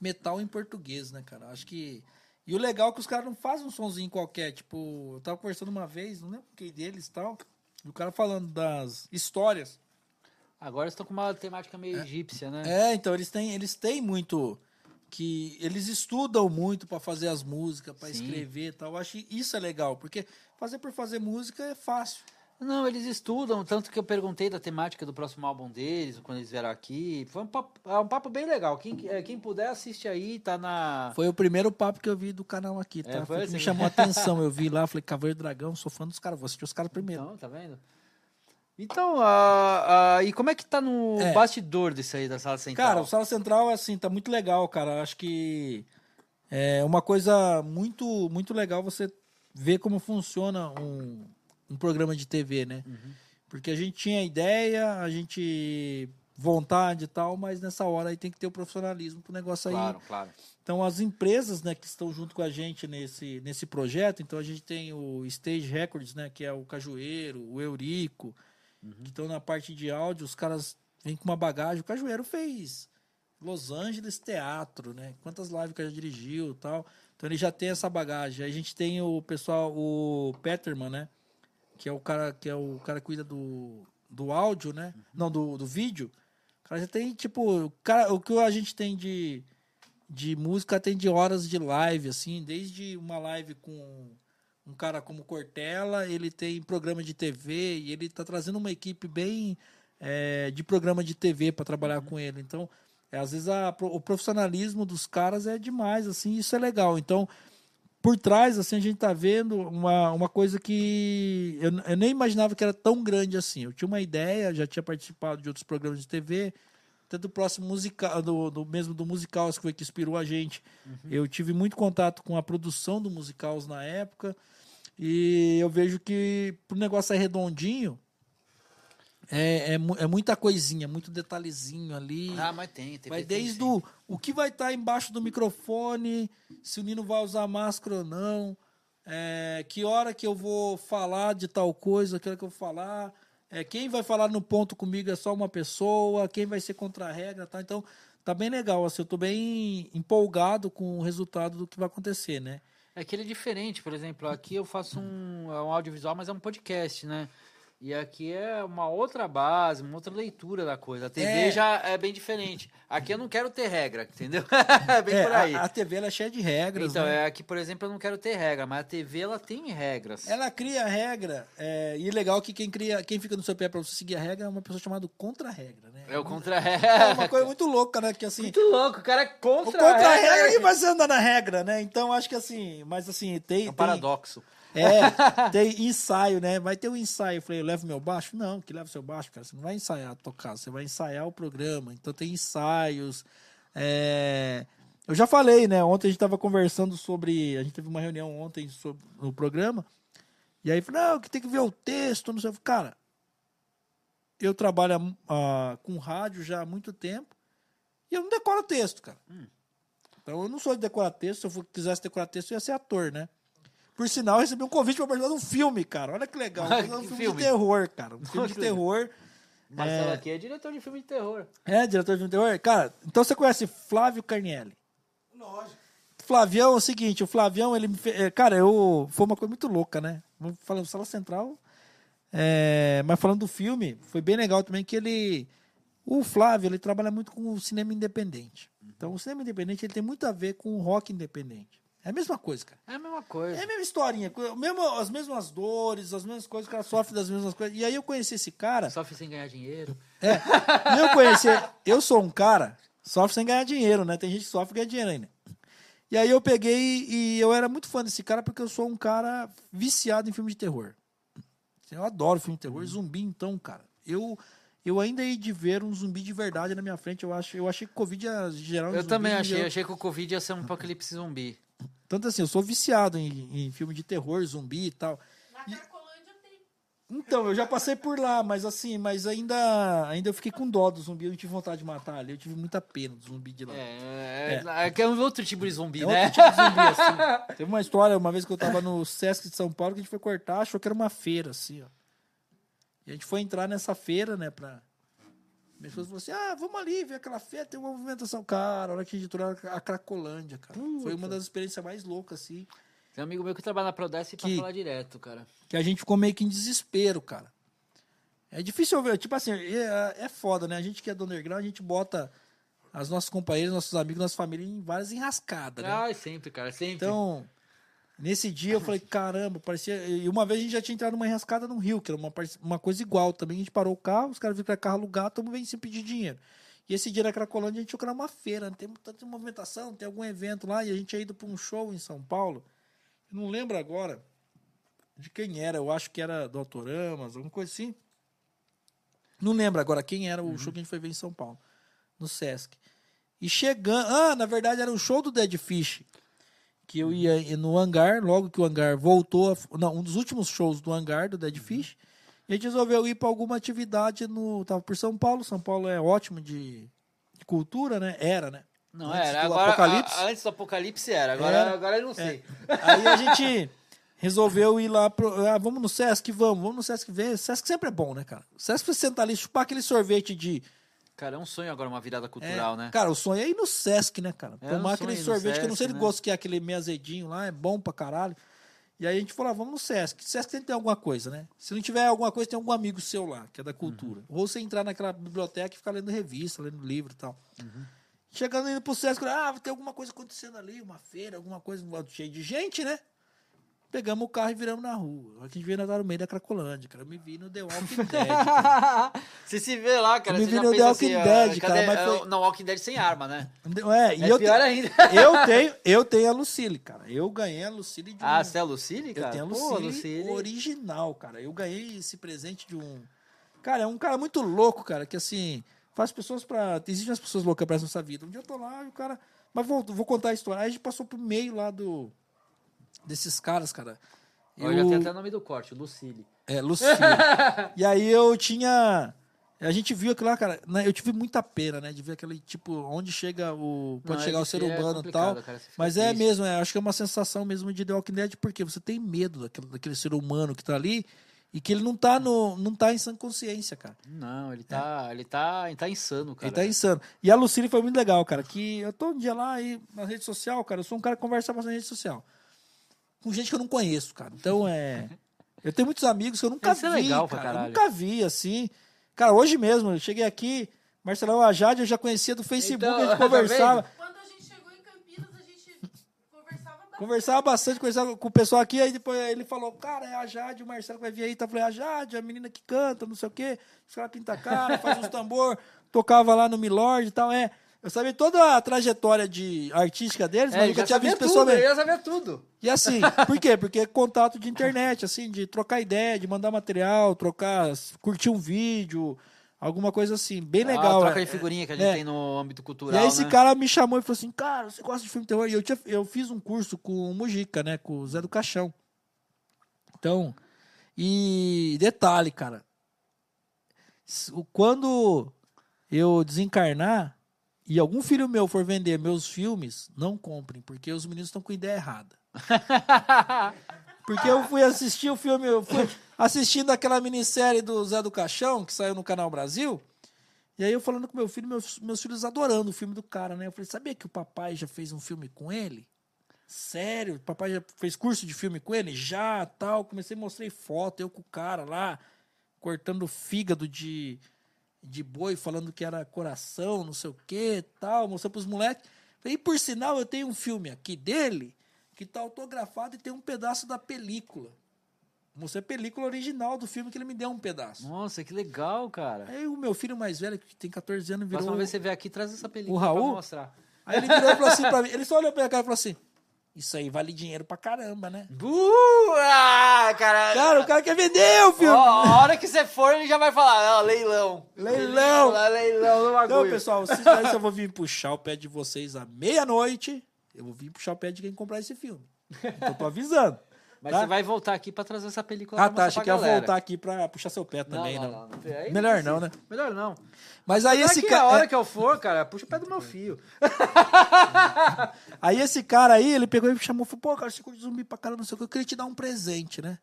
metal em português, né, cara? Acho que e o legal é que os caras não fazem um sonzinho qualquer, tipo, eu tava conversando uma vez, não lembro quem deles e tal, e o cara falando das histórias. Agora eles estão com uma temática meio egípcia, né? É, então eles têm, eles têm muito que eles estudam muito pra fazer as músicas, pra Sim. escrever e tal. Eu acho que isso é legal, porque fazer por fazer música é fácil. Não, eles estudam, tanto que eu perguntei da temática do próximo álbum deles, quando eles vieram aqui. Foi um papo, é um papo bem legal. Quem, é, quem puder, assiste aí, tá na. Foi o primeiro papo que eu vi do canal aqui, tá? É, foi assim? me chamou a atenção. Eu vi lá, falei, Cavaleiro Dragão, sou fã dos caras, vou assistir os caras primeiro. Então, tá vendo? Então, ah, ah, e como é que tá no É. bastidor disso aí da sala central? Cara, o Sala Central, assim, tá muito legal, cara. Acho que é uma coisa muito, muito legal você ver como funciona um, um programa de TV, né? Uhum. Porque a gente tinha ideia, a gente vontade e tal, mas nessa hora aí tem que ter o profissionalismo pro negócio aí claro, claro. Então, as empresas né, que estão junto com a gente nesse, nesse projeto, então a gente tem o Stage Records, né, que é o Cajueiro, o Eurico, que estão na parte de áudio, os caras vêm com uma bagagem. O Cajueiro fez Los Angeles Teatro, né? Quantas lives que já dirigiu e tal. Então ele já tem essa bagagem. Aí a gente tem o pessoal, o Peterman, né? Que é o cara que é o cara que cuida do, do áudio, né? Não, do, do vídeo. O cara já tem, tipo, o, cara, o que a gente tem de de música tem de horas de live, assim, desde uma live com um cara como Cortella, ele tem programa de TV e ele tá trazendo uma equipe bem é, de programa de TV para trabalhar com ele. Então, é, às vezes a- o profissionalismo dos caras é demais, assim, isso é legal. Então, por trás, assim, a gente tá vendo uma, uma coisa que eu, eu nem imaginava que era tão grande assim. Eu tinha uma ideia, já tinha participado de outros programas de TV, até do próximo musical, do, do mesmo do Musicals, que foi que inspirou a gente. Eu tive muito contato com a produção do Musicals na época, e eu vejo que pro negócio sair redondinho, É, é, é muita coisinha, muito detalhezinho ali. Ah, mas tem. Tem desde sim. o, o que vai estar embaixo do microfone, se o Nino vai usar máscara ou não, é, que hora que eu vou falar de tal coisa, que hora que eu vou falar, é, quem vai falar no ponto comigo é só uma pessoa, quem vai ser contra a regra, tá? Então, tá bem legal, assim, eu tô bem empolgado com o resultado do que vai acontecer, né? É que ele é diferente, por exemplo, aqui eu faço um, é um audiovisual, mas é um podcast, né? E aqui é uma outra base, uma outra leitura da coisa. A TV É. já é bem diferente. Aqui eu não quero ter regra, entendeu? é bem É, por aí. A, a TV ela é cheia de regras, então, né? é, aqui, por exemplo, eu não quero ter regra, mas a TV ela tem regras. Ela cria regra, é, e legal que quem cria, quem fica no seu pé pra você seguir a regra é uma pessoa chamada contra-regra, né? É o É regra. uma coisa muito louca, né? Que assim, Muito louco, o cara é o contra, contra-regra e você anda na regra, né? Então acho que assim, mas assim, tem. É um tem- paradoxo. É, tem ensaio, né? Vai ter um ensaio. Eu falei, eu levo meu baixo? Não, que leva seu baixo, cara. Você não vai ensaiar tocar, você vai ensaiar o programa. Então tem ensaios. é, Eu já falei, né? Ontem a gente tava conversando sobre. A gente teve uma reunião ontem sobre... no programa. E aí falei, não, que tem que ver o texto, não sei. Cara, eu trabalho ah, com rádio já há muito tempo e eu não decoro texto, cara. Então eu não sou de decorar texto. Se eu quisesse decorar texto, eu ia ser ator, né? Por sinal, eu recebi um convite para participar de um filme, cara. Olha que legal. Ah, um filme, que de filme? terror, cara. Um filme de terror. Marcelo É. aqui é diretor de filme de terror. É, diretor de filme de terror. Cara, então você conhece Flávio Carnielli? Lógico. Flavião é o seguinte, o Flavião, ele me fez. é, Cara, eu. Foi uma coisa muito louca, né? Vamos falando Sala Central. é, mas falando do filme, foi bem legal também que ele. O Flávio, ele trabalha muito com o cinema independente. Então, o cinema independente ele tem muito a ver com o rock independente. É a mesma coisa, cara. É a mesma coisa. É a mesma historinha, mesmo, as mesmas dores, as mesmas coisas, o cara sofre das mesmas coisas. E aí eu conheci esse cara. Sofre sem ganhar dinheiro. É, e eu conheci. Eu sou um cara, sofre sem ganhar dinheiro, né? Tem gente que sofre e ganha dinheiro ainda. E aí eu peguei e eu era muito fã desse cara porque eu sou um cara viciado em filme de terror. Eu adoro filme de terror. Zumbi, então, cara. Eu, eu ainda hei de ver um zumbi de verdade na minha frente. Eu, acho, eu achei que o Covid ia gerar um Eu zumbi. também achei. eu- Achei que o Covid ia ser um apocalipse zumbi. Tanto assim, eu sou viciado em, em filme de terror, zumbi e tal. Tem. Então, eu já passei por lá, mas assim, mas ainda, ainda eu fiquei com dó do zumbi, eu não tive vontade de matar ali, eu tive muita pena do zumbi de lá. É, é, é que é um outro tipo de zumbi, É né? outro tipo de zumbi, assim. Teve uma história, uma vez que eu tava no Sesc de São Paulo, que a gente foi cortar, achou que era uma feira, assim, ó. E a gente foi entrar nessa feira, né, pra... Minha esposa falou assim, ah, vamos ali ver aquela feira, tem uma movimentação. Cara, a hora que a gente entrou era a Cracolândia, cara. Foi uma das experiências mais loucas, assim. Tem um amigo meu que trabalha na Prodesp pra falar direto, cara. que a gente ficou meio que em desespero, cara. É difícil ver, tipo assim, é, é foda, né? A gente que é do underground, a gente bota as nossas companheiras, nossos amigos, nossa família em várias enrascadas, né? Ai, sempre, cara, sempre. Então, nesse dia eu falei, caramba, parecia. E uma vez a gente já tinha entrado numa enrascada no Rio, que era uma, uma coisa igual também. A gente parou o carro, os caras viram que era carro alugado, todo mundo veio sem pedir dinheiro. E esse dia na Cracolândia a gente ia uma feira, não tem tanta movimentação, tem algum evento lá, e a gente tinha ido para um show em São Paulo. Eu não lembro agora de quem era, eu acho que era do Autoramas, alguma coisa assim. Não lembro agora quem era o show que a gente foi ver em São Paulo, no Sesc. E chegando. Ah, na verdade era o show do Dead Fish. Que eu ia no hangar, logo que o hangar voltou. Não, um dos últimos shows do hangar do Dead Fish. E a gente resolveu ir para alguma atividade no. Tava por São Paulo. São Paulo é ótimo de, de cultura, né? Era, né? Não Antes era. Agora, Apocalipse? a- antes do Apocalipse era. Agora, Era. agora eu não sei. Aí a gente resolveu ir lá pro. Ah, vamos no Sesc, vamos, vamos no Sesc ver. Sesc sempre é bom, né, cara? Sesc você sentar ali, chupar aquele sorvete de. Cara, é um sonho agora uma virada cultural, É, né? Cara, o sonho é ir no Sesc, né, cara? É, Tomar um aquele sorvete que eu não sei Sesc, de né? gosto que é aquele meio azedinho lá, é bom pra caralho. E aí a gente falou, ah, vamos no Sesc. Sesc tem que ter alguma coisa, né? Se não tiver alguma coisa, tem algum amigo seu lá, que é da cultura. Uhum. Ou você entrar naquela biblioteca e ficar lendo revista, lendo livro e tal. Uhum. Chegando indo pro Sesc, ah, tem alguma coisa acontecendo ali, uma feira, alguma coisa cheio de gente, né? Pegamos o carro e viramos na rua. A gente veio no meio da Cracolândia, cara. Eu me vi no The Walking Dead. Você se vê lá, cara. Me você vi no The assim, Walking ah, Dead, cara, mas é, foi- Não, Walking Dead sem arma, né? é, e É eu, pior te- ainda. eu tenho, eu tenho a Lucille, cara. Eu ganhei a Lucille de um... Ah, você é a Lucille, Eu cara? tenho a Pô, Lucille, Lucille. original, cara. Eu ganhei esse presente de um. Cara, é um cara muito louco, cara, que assim. Faz pessoas pra. Existem umas pessoas loucas pra nessa vida. Um dia eu tô lá e o cara. Mas vou, vou contar a história. Aí a gente passou pro meio lá do. Desses caras, cara. Ó, já tem até o nome do corte, Lucille. É, Lucille. e aí eu tinha. A gente viu aquilo lá, cara. né, Eu tive muita pena, né? De ver aquele, tipo, onde chega o. Pode Não, chegar o ser é humano e tal. cara, Mas é triste. mesmo, é, acho que é uma sensação mesmo de The Walking Dead, porque você tem medo daquele, daquele ser humano que tá ali e que ele não tá, no, não tá em sã consciência, cara. Não, ele tá, ele tá, ele tá insano, cara. Ele tá insano. E a Lucille foi muito legal, cara. Que eu tô um dia lá aí na rede social, cara. Eu sou um cara que conversa bastante na rede social. Com gente que eu não conheço, cara. Então é. Eu tenho muitos amigos que eu nunca Isso é vi. legal pra cara. Eu nunca vi, assim. Cara, hoje mesmo, eu cheguei aqui, Marcelão Ajade eu já conhecia do Facebook, Então, a gente tá conversava. Quando a gente chegou em Campinas, a gente conversava bastante. Conversava bastante, conversava com o pessoal aqui, aí depois ele falou, cara, é a Jade, o Marcelo que vai vir aí, tá? Eu falei, a Jade, a menina que canta, não sei o quê, os caras pintam a cara, faz uns tambor, tocava lá no Milord e tal, é. Eu sabia toda a trajetória de artística deles, mas É, nunca já tinha visto tudo, pessoalmente. ele já sabia tudo. E assim, por quê? Porque é contato de internet, assim, de trocar ideia, de mandar material, trocar, curtir um vídeo, alguma coisa assim, bem legal. a troca é. de figurinha que a gente é. tem no âmbito E cultural, aí esse né? cara me chamou e falou assim, cara, você gosta de filme de terror? E eu, tinha, eu fiz um curso com o Mujica, né? Com o Zé do Caixão. Então, e detalhe, cara. Quando eu desencarnar e algum filho meu for vender meus filmes, não comprem, porque os meninos estão com ideia errada. Porque eu fui assistir o filme, eu fui assistindo aquela minissérie do Zé do Caixão, que saiu no Canal Brasil. E aí eu falando com meu filho, meus, meus filhos adorando o filme do cara, né? Eu falei, sabia que o papai já fez um filme com ele? Sério? O papai já fez curso de filme com ele? Já, tal. Comecei a mostrar foto, eu com o cara lá, cortando fígado de, de boi, falando que era coração, não sei o que, tal. Mostrando pros moleques. E por sinal, eu tenho um filme aqui dele que tá autografado e tem um pedaço da película. Mostrei a película original do filme que ele me deu um pedaço. Nossa, que legal, cara. Aí o meu filho mais velho, que tem 14 anos, virou. Próxima vez você vier aqui, traz essa película O Raul? pra mostrar. Aí ele virou e falou assim pra mim. Ele só olhou pra minha cara e falou assim: Isso aí vale dinheiro pra caramba, né? Ah, caralho. Cara, o cara quer vender o Ó, filme. a hora que você for, ele já vai falar, ó, leilão. Leilão. Película, leilão no bagulho. Então, pessoal, que eu vou vir puxar o pé de vocês à meia-noite, eu vou vir puxar o pé de quem comprar esse filme. Então, eu tô avisando. Mas tá? você vai voltar aqui pra trazer essa película Ah, pra tá. Achei que ia voltar aqui pra puxar seu pé também, não, não. não, não. Aí Melhor não não, né? Melhor não. Mas aí Esse esse que a cara. hora que eu for, cara, puxa o pé do meu fio. Aí esse cara aí, ele pegou e me chamou e falou, pô, cara, você curte zumbi pra caramba, não sei o que, eu queria te dar um presente, né?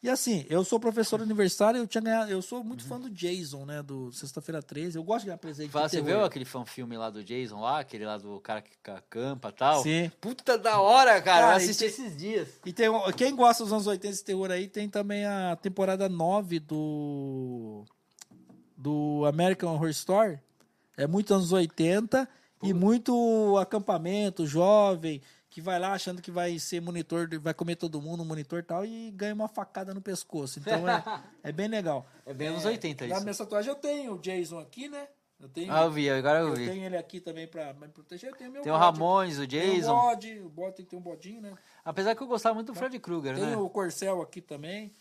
E assim, eu sou professor universitário, eu tinha ganhado, eu sou muito fã do Jason, né, do Sexta-feira 13, eu gosto de ganhar presente Fala, de você viu aquele fan-filme lá do Jason lá? Aquele lá do cara que acampa e tal? Sim. Puta da hora, cara. Cara, eu assisti e esses dias. E tem, quem gosta dos anos 80 esse terror aí, tem também a temporada 9 do do American Horror Story. É muito anos 80 e muito acampamento, jovem, que vai lá achando que vai ser monitor, vai comer todo mundo, monitor e tal, e ganha uma facada no pescoço. Então é, é bem legal. É bem anos 80 Na isso. minha tatuagem eu tenho o Jason aqui, né? Eu tenho, Ah, eu vi, agora eu eu vi. tenho ele aqui também pra me proteger. Eu tenho meu Tem o. Ramones, o Tem o Jason. bode, o bode tem que ter um bodinho, né? Apesar que eu gostava muito do Freddy Krueger, Tem né? o Corcel aqui também.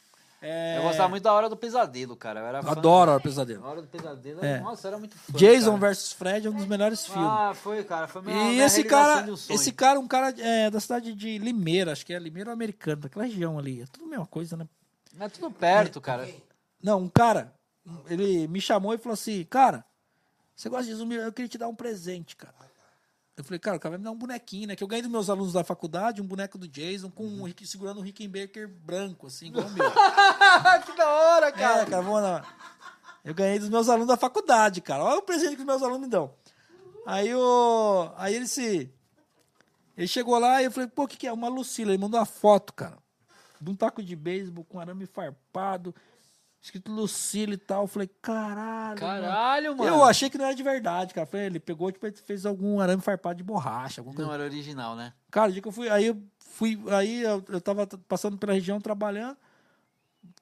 É, Eu gostava muito da Hora do Pesadelo, cara. Eu era fã- Adoro A Pesadelo. Hora do Pesadelo, É. nossa, era muito fã. Jason cara. versus Fred é um dos melhores filmes. Ah, foi, cara. Foi minha, e minha esse cara, de um sonho. esse cara, um cara é, da cidade de Limeira, acho que é Limeira americano, daquela região ali. É tudo a mesma coisa, né? É tudo perto, cara. Não, um cara, ele me chamou e falou assim, cara, você gosta de zumbi? Eu queria te dar um presente, cara. Eu falei, cara, o cara vai me dar um bonequinho, né? Que eu ganhei dos meus alunos da faculdade, um boneco do Jason com um, segurando um Rickenbacker branco, assim, igual o meu. que da hora, Cara, cara, vamos lá. Eu ganhei dos meus alunos da faculdade, cara. Olha o presente que os meus alunos me dão. Aí o. Aí ele se. Ele chegou lá e eu falei, pô, o que, que é? Uma Lucila. Ele mandou uma foto, cara. De um taco de beisebol com arame farpado, escrito Lucila e tal. Eu falei, caralho. Caralho, mano. Eu achei que não era de verdade, cara. Eu Falei, ele pegou, tipo, ele fez algum arame farpado de borracha, alguma coisa. Não, era original, né? Cara, o dia que eu fui, aí eu fui, aí eu, eu tava passando pela região trabalhando,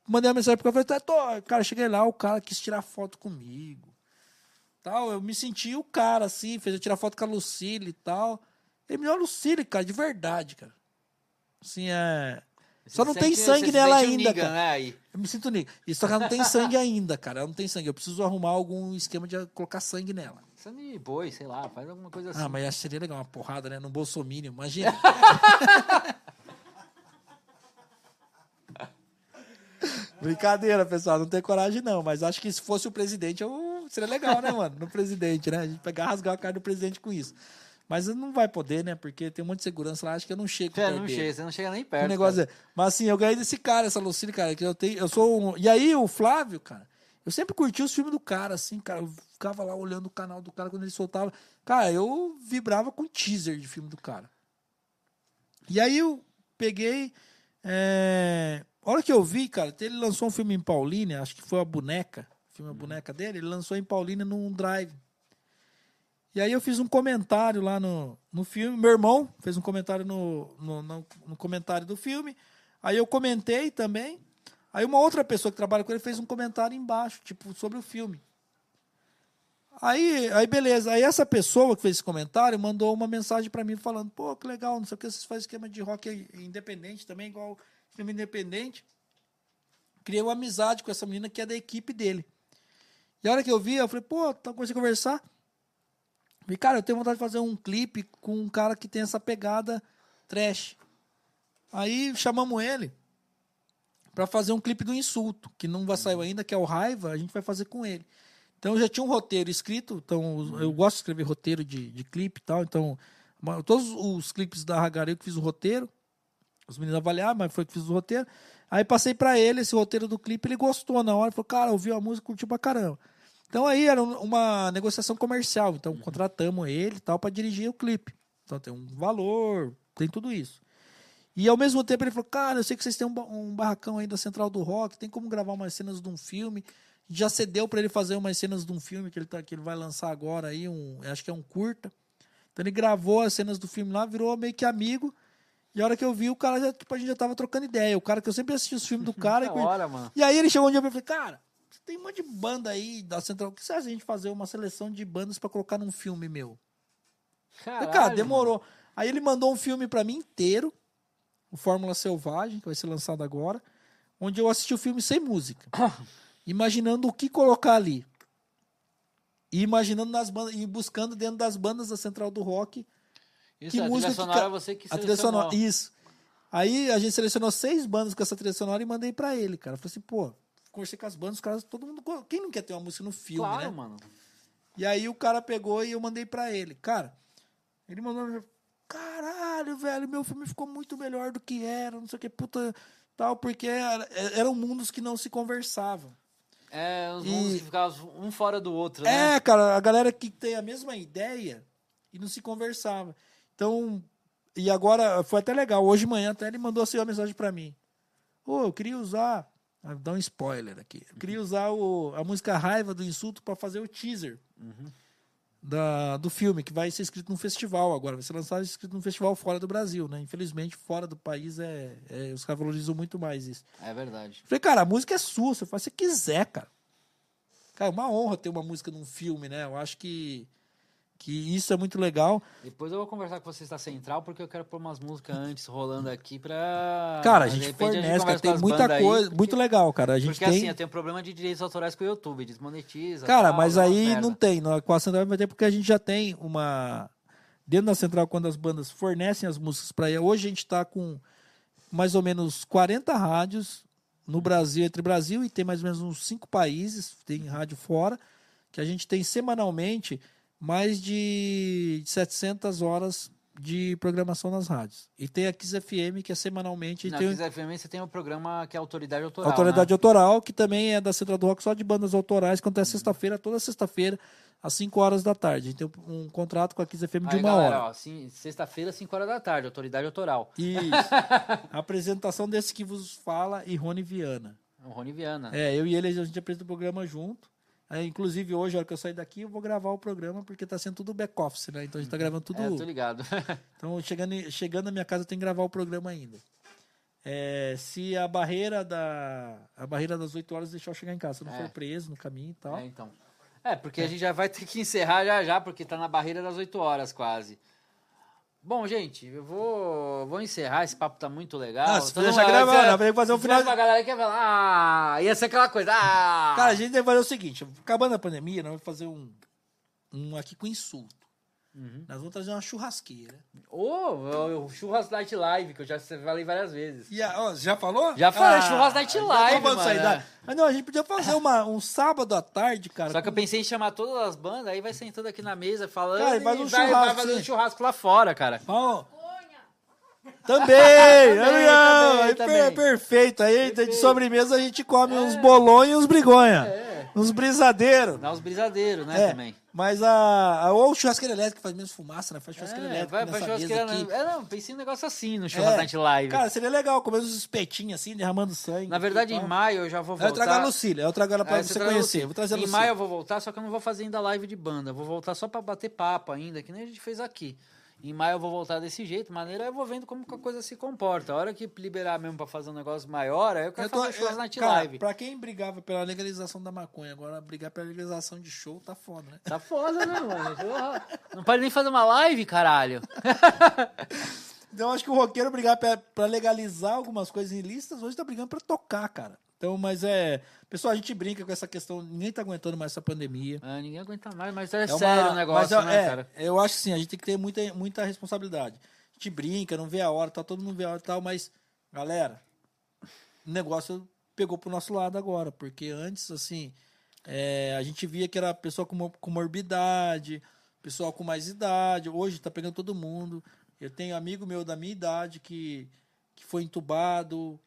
mandei uma mensagem pro cara, falei, tô, cara, cheguei lá, o cara quis tirar foto comigo. Tal, eu me senti o cara, assim, fez eu tirar foto com a Lucille e tal. Ele me deu a Lucille, cara, de verdade, cara. Assim, é... Só não tem sangue nela ainda, Negan, cara. né. Eu me sinto nisso. Isso só que ela não tem sangue ainda, cara. Ela não tem sangue. Eu preciso arrumar algum esquema de colocar sangue nela. Sangue de boi, sei lá, faz alguma coisa assim. Ah, mas seria legal uma porrada, né? No Bolsominion, imagina. Brincadeira, pessoal, não tem coragem não, mas acho que se fosse o presidente, eu... seria legal, né, mano? No presidente, né? A gente pegar, rasgar a cara do presidente com isso. Mas não vai poder, né? Porque tem um monte de segurança lá, acho que eu não chego É, perto não dele. chega, você não chega nem O perto. negócio cara. é. Mas assim, eu ganhei desse cara, essa Lucille, cara, que eu tenho. Eu sou um. E aí, o Flávio, cara, eu sempre curti os filmes do cara, assim, cara. Eu ficava lá olhando o canal do cara quando ele soltava. Cara, eu vibrava com teaser de filme do cara. E aí eu peguei. É... A hora que eu vi, cara, ele lançou um filme em Paulínia, acho que foi a boneca. O filme A Boneca dele, ele lançou em Paulínia num drive. E aí eu fiz um comentário lá no, no filme. Meu irmão fez um comentário no, no, no- no comentário do filme. Aí eu comentei também. Aí uma outra pessoa que trabalha com ele fez um comentário embaixo, tipo, sobre o filme. Aí, aí beleza. Aí essa pessoa que fez esse comentário mandou uma mensagem pra mim falando: pô, que legal, não sei o que, vocês fazem esquema de rock independente também, igual filme independente. Criei uma amizade com essa menina que é da equipe dele. E a hora que eu vi, eu falei, pô, tá comecei a conversar. Falei, cara, eu tenho vontade de fazer um clipe com um cara que tem essa pegada trash. Aí chamamos ele para fazer um clipe do insulto, que não vai sair ainda, que é o Raiva, a gente vai fazer com ele. Então já tinha um roteiro escrito, então eu gosto de escrever roteiro de, de clipe e tal, então todos os clipes da Hagari eu que fiz o roteiro, os meninos avaliaram, mas foi que fiz o roteiro. Aí passei pra ele esse roteiro do clipe, ele gostou na hora, falou, cara, ouviu a música, curtiu pra caramba. Então aí era um- uma negociação comercial, então contratamos ele e tal para dirigir o clipe. Então tem um valor, tem tudo isso. E ao mesmo tempo ele falou, cara, eu sei que vocês têm um, um barracão aí da Central do Rock, tem como gravar umas cenas de um filme. Já cedeu para ele fazer umas cenas de um filme que ele, tá, que ele vai lançar agora aí, um, acho que é um curta. Então ele gravou as cenas do filme lá, virou meio que amigo. E a hora que eu vi, o cara, já, tipo, a gente já tava trocando ideia. O cara que eu sempre assisti os filmes do cara. E, hora, mano. e aí ele chegou um dia e falou, cara, tem um monte de banda aí da Central. O que você acha de a gente fazer uma seleção de bandas para colocar num filme meu? Caralho, cara, demorou. Aí ele mandou um filme para mim inteiro, o Fórmula Selvagem, que vai ser lançado agora, onde eu assisti o filme sem música. imaginando o que colocar ali. E imaginando nas bandas, e buscando dentro das bandas da Central do Rock Isso, que a música trilha que sonora é você que a trilha sonora. Isso. Aí a gente selecionou seis bandas com essa trilha sonora e mandei pra ele, cara. Eu falei assim, pô, conversei com as bandas, os caras, todo mundo. Quem não quer ter uma música no filme, Claro, né? mano. E aí o cara pegou e eu mandei pra ele. Cara, ele mandou. Caralho, velho, meu filme ficou muito melhor do que era, não sei o que, puta, tal, porque era- eram mundos que não se conversavam. É, os E- mundos que ficavam um fora do outro, né? É, cara, a galera que tem a mesma ideia e não se conversava. Então, e agora foi até legal. Hoje de manhã até ele mandou assim uma mensagem pra mim. Ô, eu queria usar. Ah, Vou dar um spoiler aqui. Eu queria usar o, a música Raiva do Insulto pra fazer o teaser da, do filme, que vai ser escrito num festival agora. Vai ser lançado escrito num festival fora do Brasil, né? Infelizmente, fora do país é, é- os caras valorizam muito mais isso. É verdade. Falei, cara, a música é sua, você faz o que você quiser, cara. Cara, é uma honra ter uma música num filme, né? Eu acho que, que isso é muito legal. Depois eu vou conversar com você da Central, porque eu quero pôr umas músicas antes rolando aqui pra. Cara, a gente fornece, tem muita coisa, porque- muito legal, cara. A gente Porque tem. assim, eu tenho problema de direitos autorais com o YouTube, desmonetiza. Cara, tal, mas uma aí não tem. na- Com a Central vai ter porque a gente já tem uma. Dentro da Central, quando as bandas fornecem as músicas para aí, hoje a gente está com mais ou menos 40 rádios no Brasil, entre Brasil e tem mais ou menos uns cinco países, tem rádio fora, que a gente tem semanalmente mais de 700 horas de programação nas rádios. E tem a Kiss FM, que é semanalmente. Na tem o- Kiss FM você tem um programa que é Autoridade Autoral. Autoridade né? Autoral, que também é da Central do Rock, só de bandas autorais, que acontece sexta-feira, toda sexta-feira, às 5 horas da tarde. A gente tem um contrato com a Kiss FM de Aí, uma galera, hora. ó, sim, sexta-feira, 5 horas da tarde, Autoridade Autoral. Isso. a apresentação desse que vos fala e Rony Viana. O Rony Viana. É, eu e ele, a gente apresenta o programa junto. É, inclusive, hoje, a hora que eu sair daqui, eu vou gravar o programa, porque tá sendo tudo back-office, né? Então a gente tá gravando tudo. É, eu tô ligado. Então, chegando, chegando na minha casa, eu tenho que gravar o programa ainda. É, se a barreira da a barreira das 8 horas deixar eu chegar em casa, se não É. for preso no caminho e tal. É, então. É, porque a gente já vai ter que encerrar já já, porque tá na barreira das 8 horas quase. Bom, gente, eu vou, vou encerrar, esse papo tá muito legal. Ah, se Todo deixar se- vai ter que fazer um final- uma galera que ia falar, ah, ia ser aquela coisa, ah... Cara, a gente deve fazer o seguinte: acabando a pandemia, nós vamos fazer um, um aqui com insulto. Nós vamos trazer uma churrasqueira. Ô, o Churras Night Live, que eu já falei várias vezes. E a, ó, já falou? Já falei, Churras Night já Live, mano. dá- Mas não, a gente podia fazer uma, um sábado à tarde, cara. Só que eu pensei em chamar todas as bandas, aí vai sentando aqui na mesa falando Cara, e faz um vai, vai churrasco, fazer um churrasco lá fora, cara. Conha. também! Também, também, também. perfeito. Aí de Perfeito. sobremesa a gente come uns bolões e uns brigonha. É. Uns brisadeiros. Dá uns brisadeiros, né, É, também. Mas a. Ou churrasqueira elétrica faz menos fumaça, né? Faz churrasqueira É, elétrica. vai, churrasqueira. aqui. É, não, pensei um negócio assim no Churras É. Live. Cara, seria legal comer uns espetinhos assim, derramando sangue. Na verdade, em maio eu já vou voltar. Eu trago a Lucília, eu trago ela pra É, você a conhecer. Vou trazer a Em Lucília. maio eu vou voltar, só que eu não vou fazer ainda live de banda. Vou voltar só pra bater papo ainda, que nem a gente fez aqui. Em maio eu vou voltar desse jeito, maneira eu vou vendo como que a coisa se comporta. A hora que liberar mesmo pra fazer um negócio maior, aí eu quero Eu tô- fazer Churras é, cara, Live. Pra quem brigava pela legalização da maconha, agora brigar pela legalização de show tá foda, né? Tá foda, né, mano? Não pode nem fazer uma live, caralho. Então acho que o roqueiro brigar pra, pra legalizar algumas coisas ilícitas, hoje tá brigando pra tocar, cara. Então, mas é. Pessoal, a gente brinca com essa questão, ninguém tá aguentando mais essa pandemia. Ah, ninguém aguenta mais, mas é, uma- sério o negócio, mas, né, é, cara? Eu acho que sim, a gente tem que ter muita, muita responsabilidade. A gente brinca, não vê a hora, tá todo mundo vê a hora e tal, mas, galera, o negócio pegou pro nosso lado agora, porque antes, assim, é, a gente via que era pessoa com, mo- com morbidade, pessoal com mais idade, hoje tá pegando todo mundo. Eu tenho amigo meu da minha idade que, que foi entubado,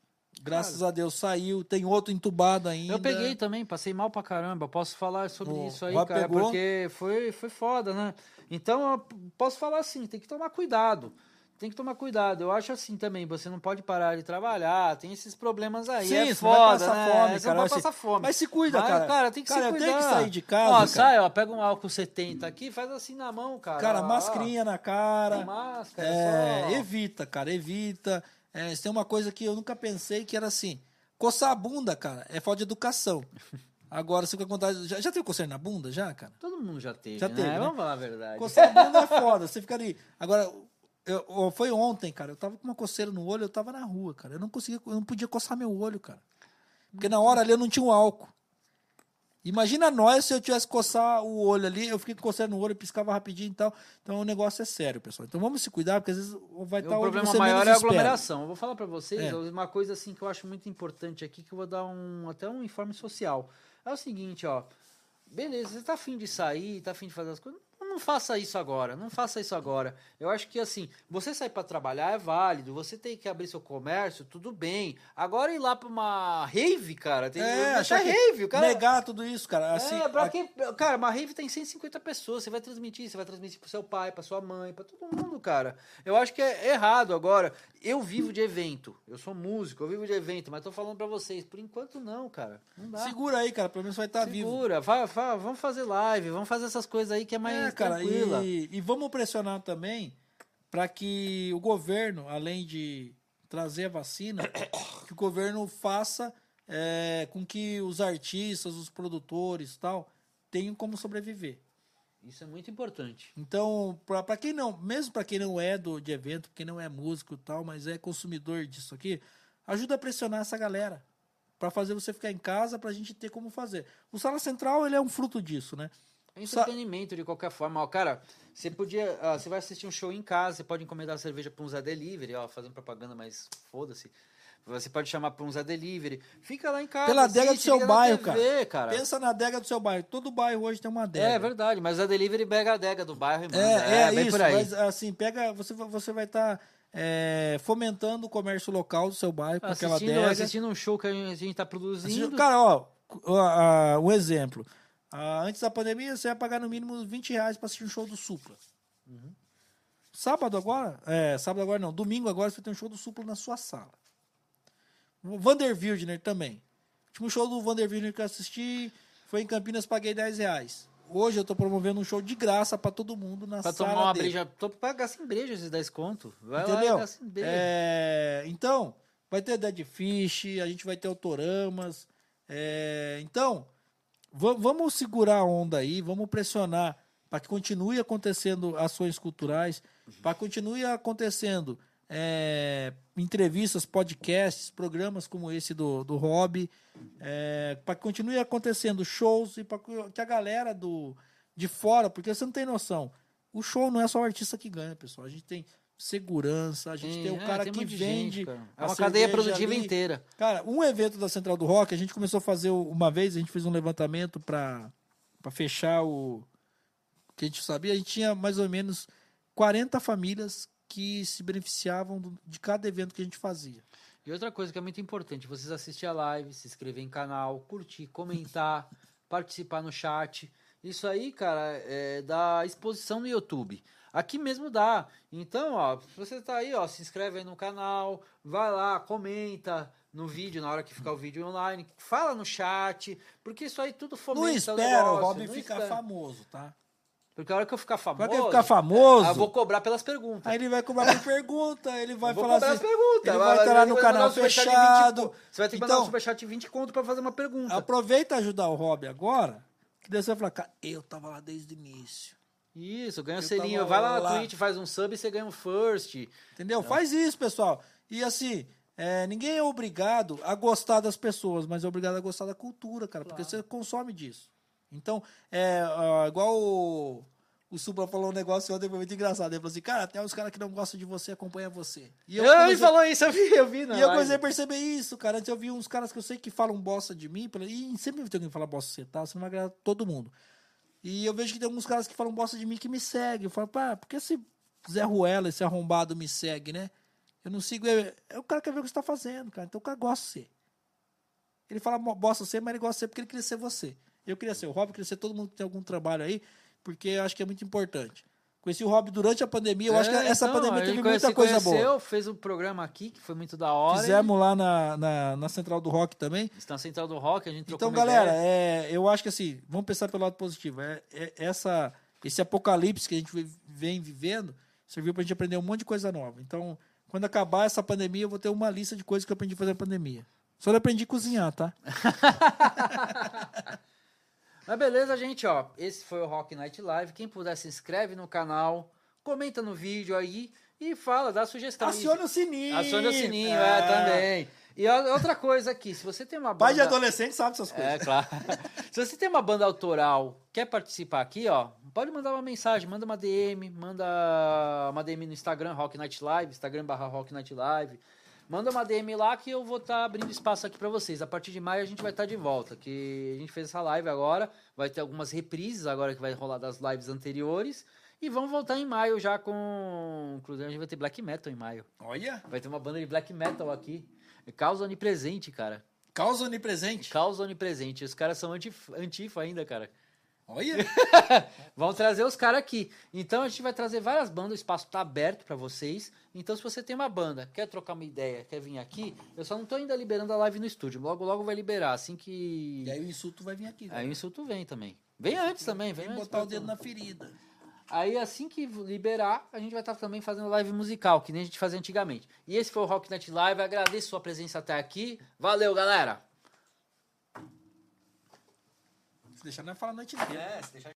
graças a Deus saiu, tem outro entubado ainda. Eu peguei também, passei mal pra caramba. Posso falar sobre O isso aí, cara, pegou? porque foi, foi foda, né? Então, posso falar assim, tem que tomar cuidado. Tem que tomar cuidado. Eu acho assim também, você não pode parar de trabalhar, tem esses problemas aí. Sim, é foda, vai né? fome, cara, não assim, vai passar fome. mas se cuida, Mas, cara. Cara, tem que Cara, se cuidar. tenho que sair de casa, Ó, cara. sai, ó, pega um álcool 70 aqui, faz assim na mão, cara. Cara, ó, mascarinha na cara. ó, Máscara, É, só. evita, cara, evita. É, tem uma coisa que eu nunca pensei que era assim: coçar a bunda, cara, é falta de educação. Agora, fica com vontade. Já, já teve coceira na bunda, já, cara? Todo mundo já teve, Já né? teve, né? Vamos falar a verdade. Coçar a bunda é foda, você fica ali. Agora, eu- eu- foi ontem, cara, eu tava com uma coceira no olho, eu tava na rua, cara. Eu não conseguia, eu não podia coçar meu olho, cara. Porque na hora ali eu não tinha o álcool. Imagina nós se eu tivesse coçar o olho ali, eu fiquei coceira no olho, piscava rapidinho e tal. Então o negócio é sério, pessoal. Então vamos se cuidar, porque às vezes vai estar o onde problema você maior é a aglomeração. Eu vou falar pra vocês É. uma coisa assim que eu acho muito importante aqui, que eu vou dar um até um informe social. É o seguinte, ó. Beleza, você tá afim de sair, tá afim de fazer as coisas. Não faça isso agora, não faça isso agora. Eu acho que assim, você sair pra trabalhar é válido, você tem que abrir seu comércio, tudo bem. Agora ir lá pra uma rave, cara, tem É, achar rave, o cara. Negar tudo isso, cara. Assim, é, pra a-? Cara, uma rave tem 150 pessoas. Você vai transmitir, você vai transmitir pro seu pai, pra sua mãe, pra todo mundo, cara. Eu acho que é errado agora. Eu vivo de evento. Eu sou músico, eu vivo de evento, mas tô falando pra vocês. Por enquanto, não, cara. Não dá. Segura aí, cara. Pelo menos vai estar vivo. Segura, fa- fa- vamos fazer live, vamos fazer essas coisas aí que é mais É, cara, tranquila. e, e vamos pressionar também para que o governo, além de trazer a vacina, que o governo faça é, com que os artistas, os produtores tal, tenham como sobreviver. Isso é muito importante. Então, para quem não, mesmo para quem não é do de evento, quem não é músico tal, mas é consumidor disso aqui, ajuda a pressionar essa galera para fazer você ficar em casa, para a gente ter como fazer. O Sala Central ele é um fruto disso, né? É entretenimento de qualquer forma. Ó, cara, você podia. ah, você vai assistir um show em casa, você pode encomendar cerveja pra um Zé Delivery, ó, fazendo propaganda, mas foda-se. Você pode chamar pra um Zé Delivery. Fica lá em casa. Pela adega do seu bairro, TV, cara. Pensa na adega do seu bairro. Todo bairro hoje tem uma adega. É verdade, mas Zé Delivery pega a adega do bairro e manda. É, é, bem isso, por aí. mas assim, pega, você, você vai estar fomentando o comércio local do seu bairro com aquela Assistindo, adega. assistindo um show que a gente, a gente tá produzindo. Assistindo- Cara, ó, ó, ó, um exemplo. Ah, antes da pandemia, você ia pagar no mínimo 20 reais para assistir um show do Supla. Uhum. Sábado agora, é, sábado agora não, domingo agora você tem um show do Supla na sua sala. Vander Wildner também. O último show do Vander Wildner que eu assisti foi em Campinas, paguei 10 reais. Hoje eu tô promovendo um show de graça para todo mundo na Pra sala tomar uma dele. breja. Tô pra gastar em breja esses 10 conto. Vai lá Entendeu? breja. É, então, vai ter Dead Fish, a gente vai ter Autoramas. é, então, vamos segurar a onda aí, vamos pressionar para que continue acontecendo ações culturais, para que continue acontecendo é, entrevistas, podcasts, programas como esse do, do Hobby, para que continue acontecendo shows e para que a galera do, de fora, porque você não tem noção, o show não é só o artista que ganha, pessoal. A gente tem segurança, a gente tem, o é, cara um que vende. gente, cara. É uma cadeia produtiva ali. inteira. Cara, um evento da Central do Rock, a gente começou a fazer uma vez, a gente fez um levantamento para fechar o que a gente sabia, a gente tinha mais ou menos 40 famílias que se beneficiavam do- de cada evento que a gente fazia. E outra coisa que é muito importante, vocês assistir a live, se inscrever em canal, curtir, comentar, participar no chat. Isso aí, cara, é da exposição no YouTube. Aqui mesmo dá. Então, ó, se você tá aí, ó, se inscreve aí no canal, vai lá, comenta no vídeo, na hora que ficar o vídeo online, fala no chat, porque isso aí tudo fomenta Não o espera o negócio, Robin ficar espera. famoso, tá? Porque a hora que eu ficar famoso, ele ficar famoso, eu vou cobrar pelas perguntas. aí ele vai cobrar por pergunta, ele vai Eu falar assim, ele vai estar lá no canal 20 fechado. co- Você vai ter que mandar um Então, superchat de 20 conto pra fazer uma pergunta. aproveita e ajudar o Rob agora, que daí você vai falar, cara, eu tava lá desde o início. Isso, ganha um Eu selinho. Vai lá na lá. Twitch, faz um sub e você ganha um first. Entendeu? Faz isso, pessoal. E assim, é, ninguém é obrigado a gostar das pessoas, mas é obrigado a gostar da cultura, cara, porque você consome disso. Então, é ó, igual o, o Supra falou um negócio ontem, foi muito engraçado. Ele falou assim, cara, até os caras que não gostam de você acompanham você. E Eu, ele comecei- falou isso, eu vi, eu vi. Na E eu comecei a perceber isso, cara. Antes eu vi uns caras que eu sei que falam bosta de mim, e sempre tem alguém que fala bosta de você, tá? Você não vai agradar todo mundo. E eu vejo que tem alguns caras que falam bosta de mim que me seguem. Eu falo, pá, por que esse Zé Ruela, esse arrombado me segue, né? Eu não sigo ele. É o cara que quer ver o que você tá fazendo, cara. Então o cara gosta de você. Ele fala bosta de você, mas ele gosta de você porque ele queria ser você. Eu queria ser o Rob, queria ser todo mundo que tem algum trabalho aí, porque eu acho que é muito importante. Conheci o Rob durante a pandemia, eu acho que É, essa então, pandemia a teve gente muita conhece- coisa boa. conheceu, fez um programa aqui que foi muito da hora. Fizemos lá na, na, na Central do Rock também. Está na Central do Rock, a gente Então, galera, é, eu acho que assim, vamos pensar pelo lado positivo. É, é- essa, esse apocalipse que a gente vem vivendo serviu pra gente aprender um monte de coisa nova. Então, quando acabar essa pandemia, eu vou ter uma lista de coisas que eu aprendi a fazer na pandemia. Só aprendi a cozinhar, tá? Mas beleza, gente, ó. Esse foi o Rock Night Live. Quem puder, se inscreve no canal, comenta no vídeo aí e fala, dá sugestão. Acione o sininho. Acione o sininho, é, também. E outra coisa aqui, se você tem uma banda... Pai de adolescente sabe essas coisas. É, claro. Se você tem uma banda autoral, quer participar aqui, ó, pode mandar uma mensagem, manda uma DM, manda uma DM no Instagram, Rock Night Live, Instagram barra Rock Night Live. Manda uma DM lá que eu vou estar abrindo espaço aqui pra vocês. A partir de maio a gente vai estar de volta, que a gente fez essa live agora, vai ter algumas reprises agora que vai rolar das lives anteriores. E vamos voltar em maio já com. Inclusive, a gente vai ter black metal em maio. Olha, Vai ter uma banda de black metal aqui. Causa onipresente, cara. causa onipresente. Causa onipresente. Os caras são antif antifa ainda, cara. Olha. Vão trazer os caras aqui. Então a gente vai trazer várias bandas, o espaço tá aberto para vocês. Então se você tem uma banda, quer trocar uma ideia, quer vir aqui, eu só não tô ainda liberando a live no estúdio. Logo logo vai liberar, assim que E aí o insulto vai vir aqui. Aí o insulto vem também. Vem antes também, vem Vem antes botar o dedo na ferida. Aí assim que liberar, a gente vai estar também fazendo live musical, que nem a gente fazia antigamente. E esse foi o Rock Net Live. Agradeço sua presença até aqui. Valeu, galera. Se deixar, não é falar a noite inteira. É, se deixar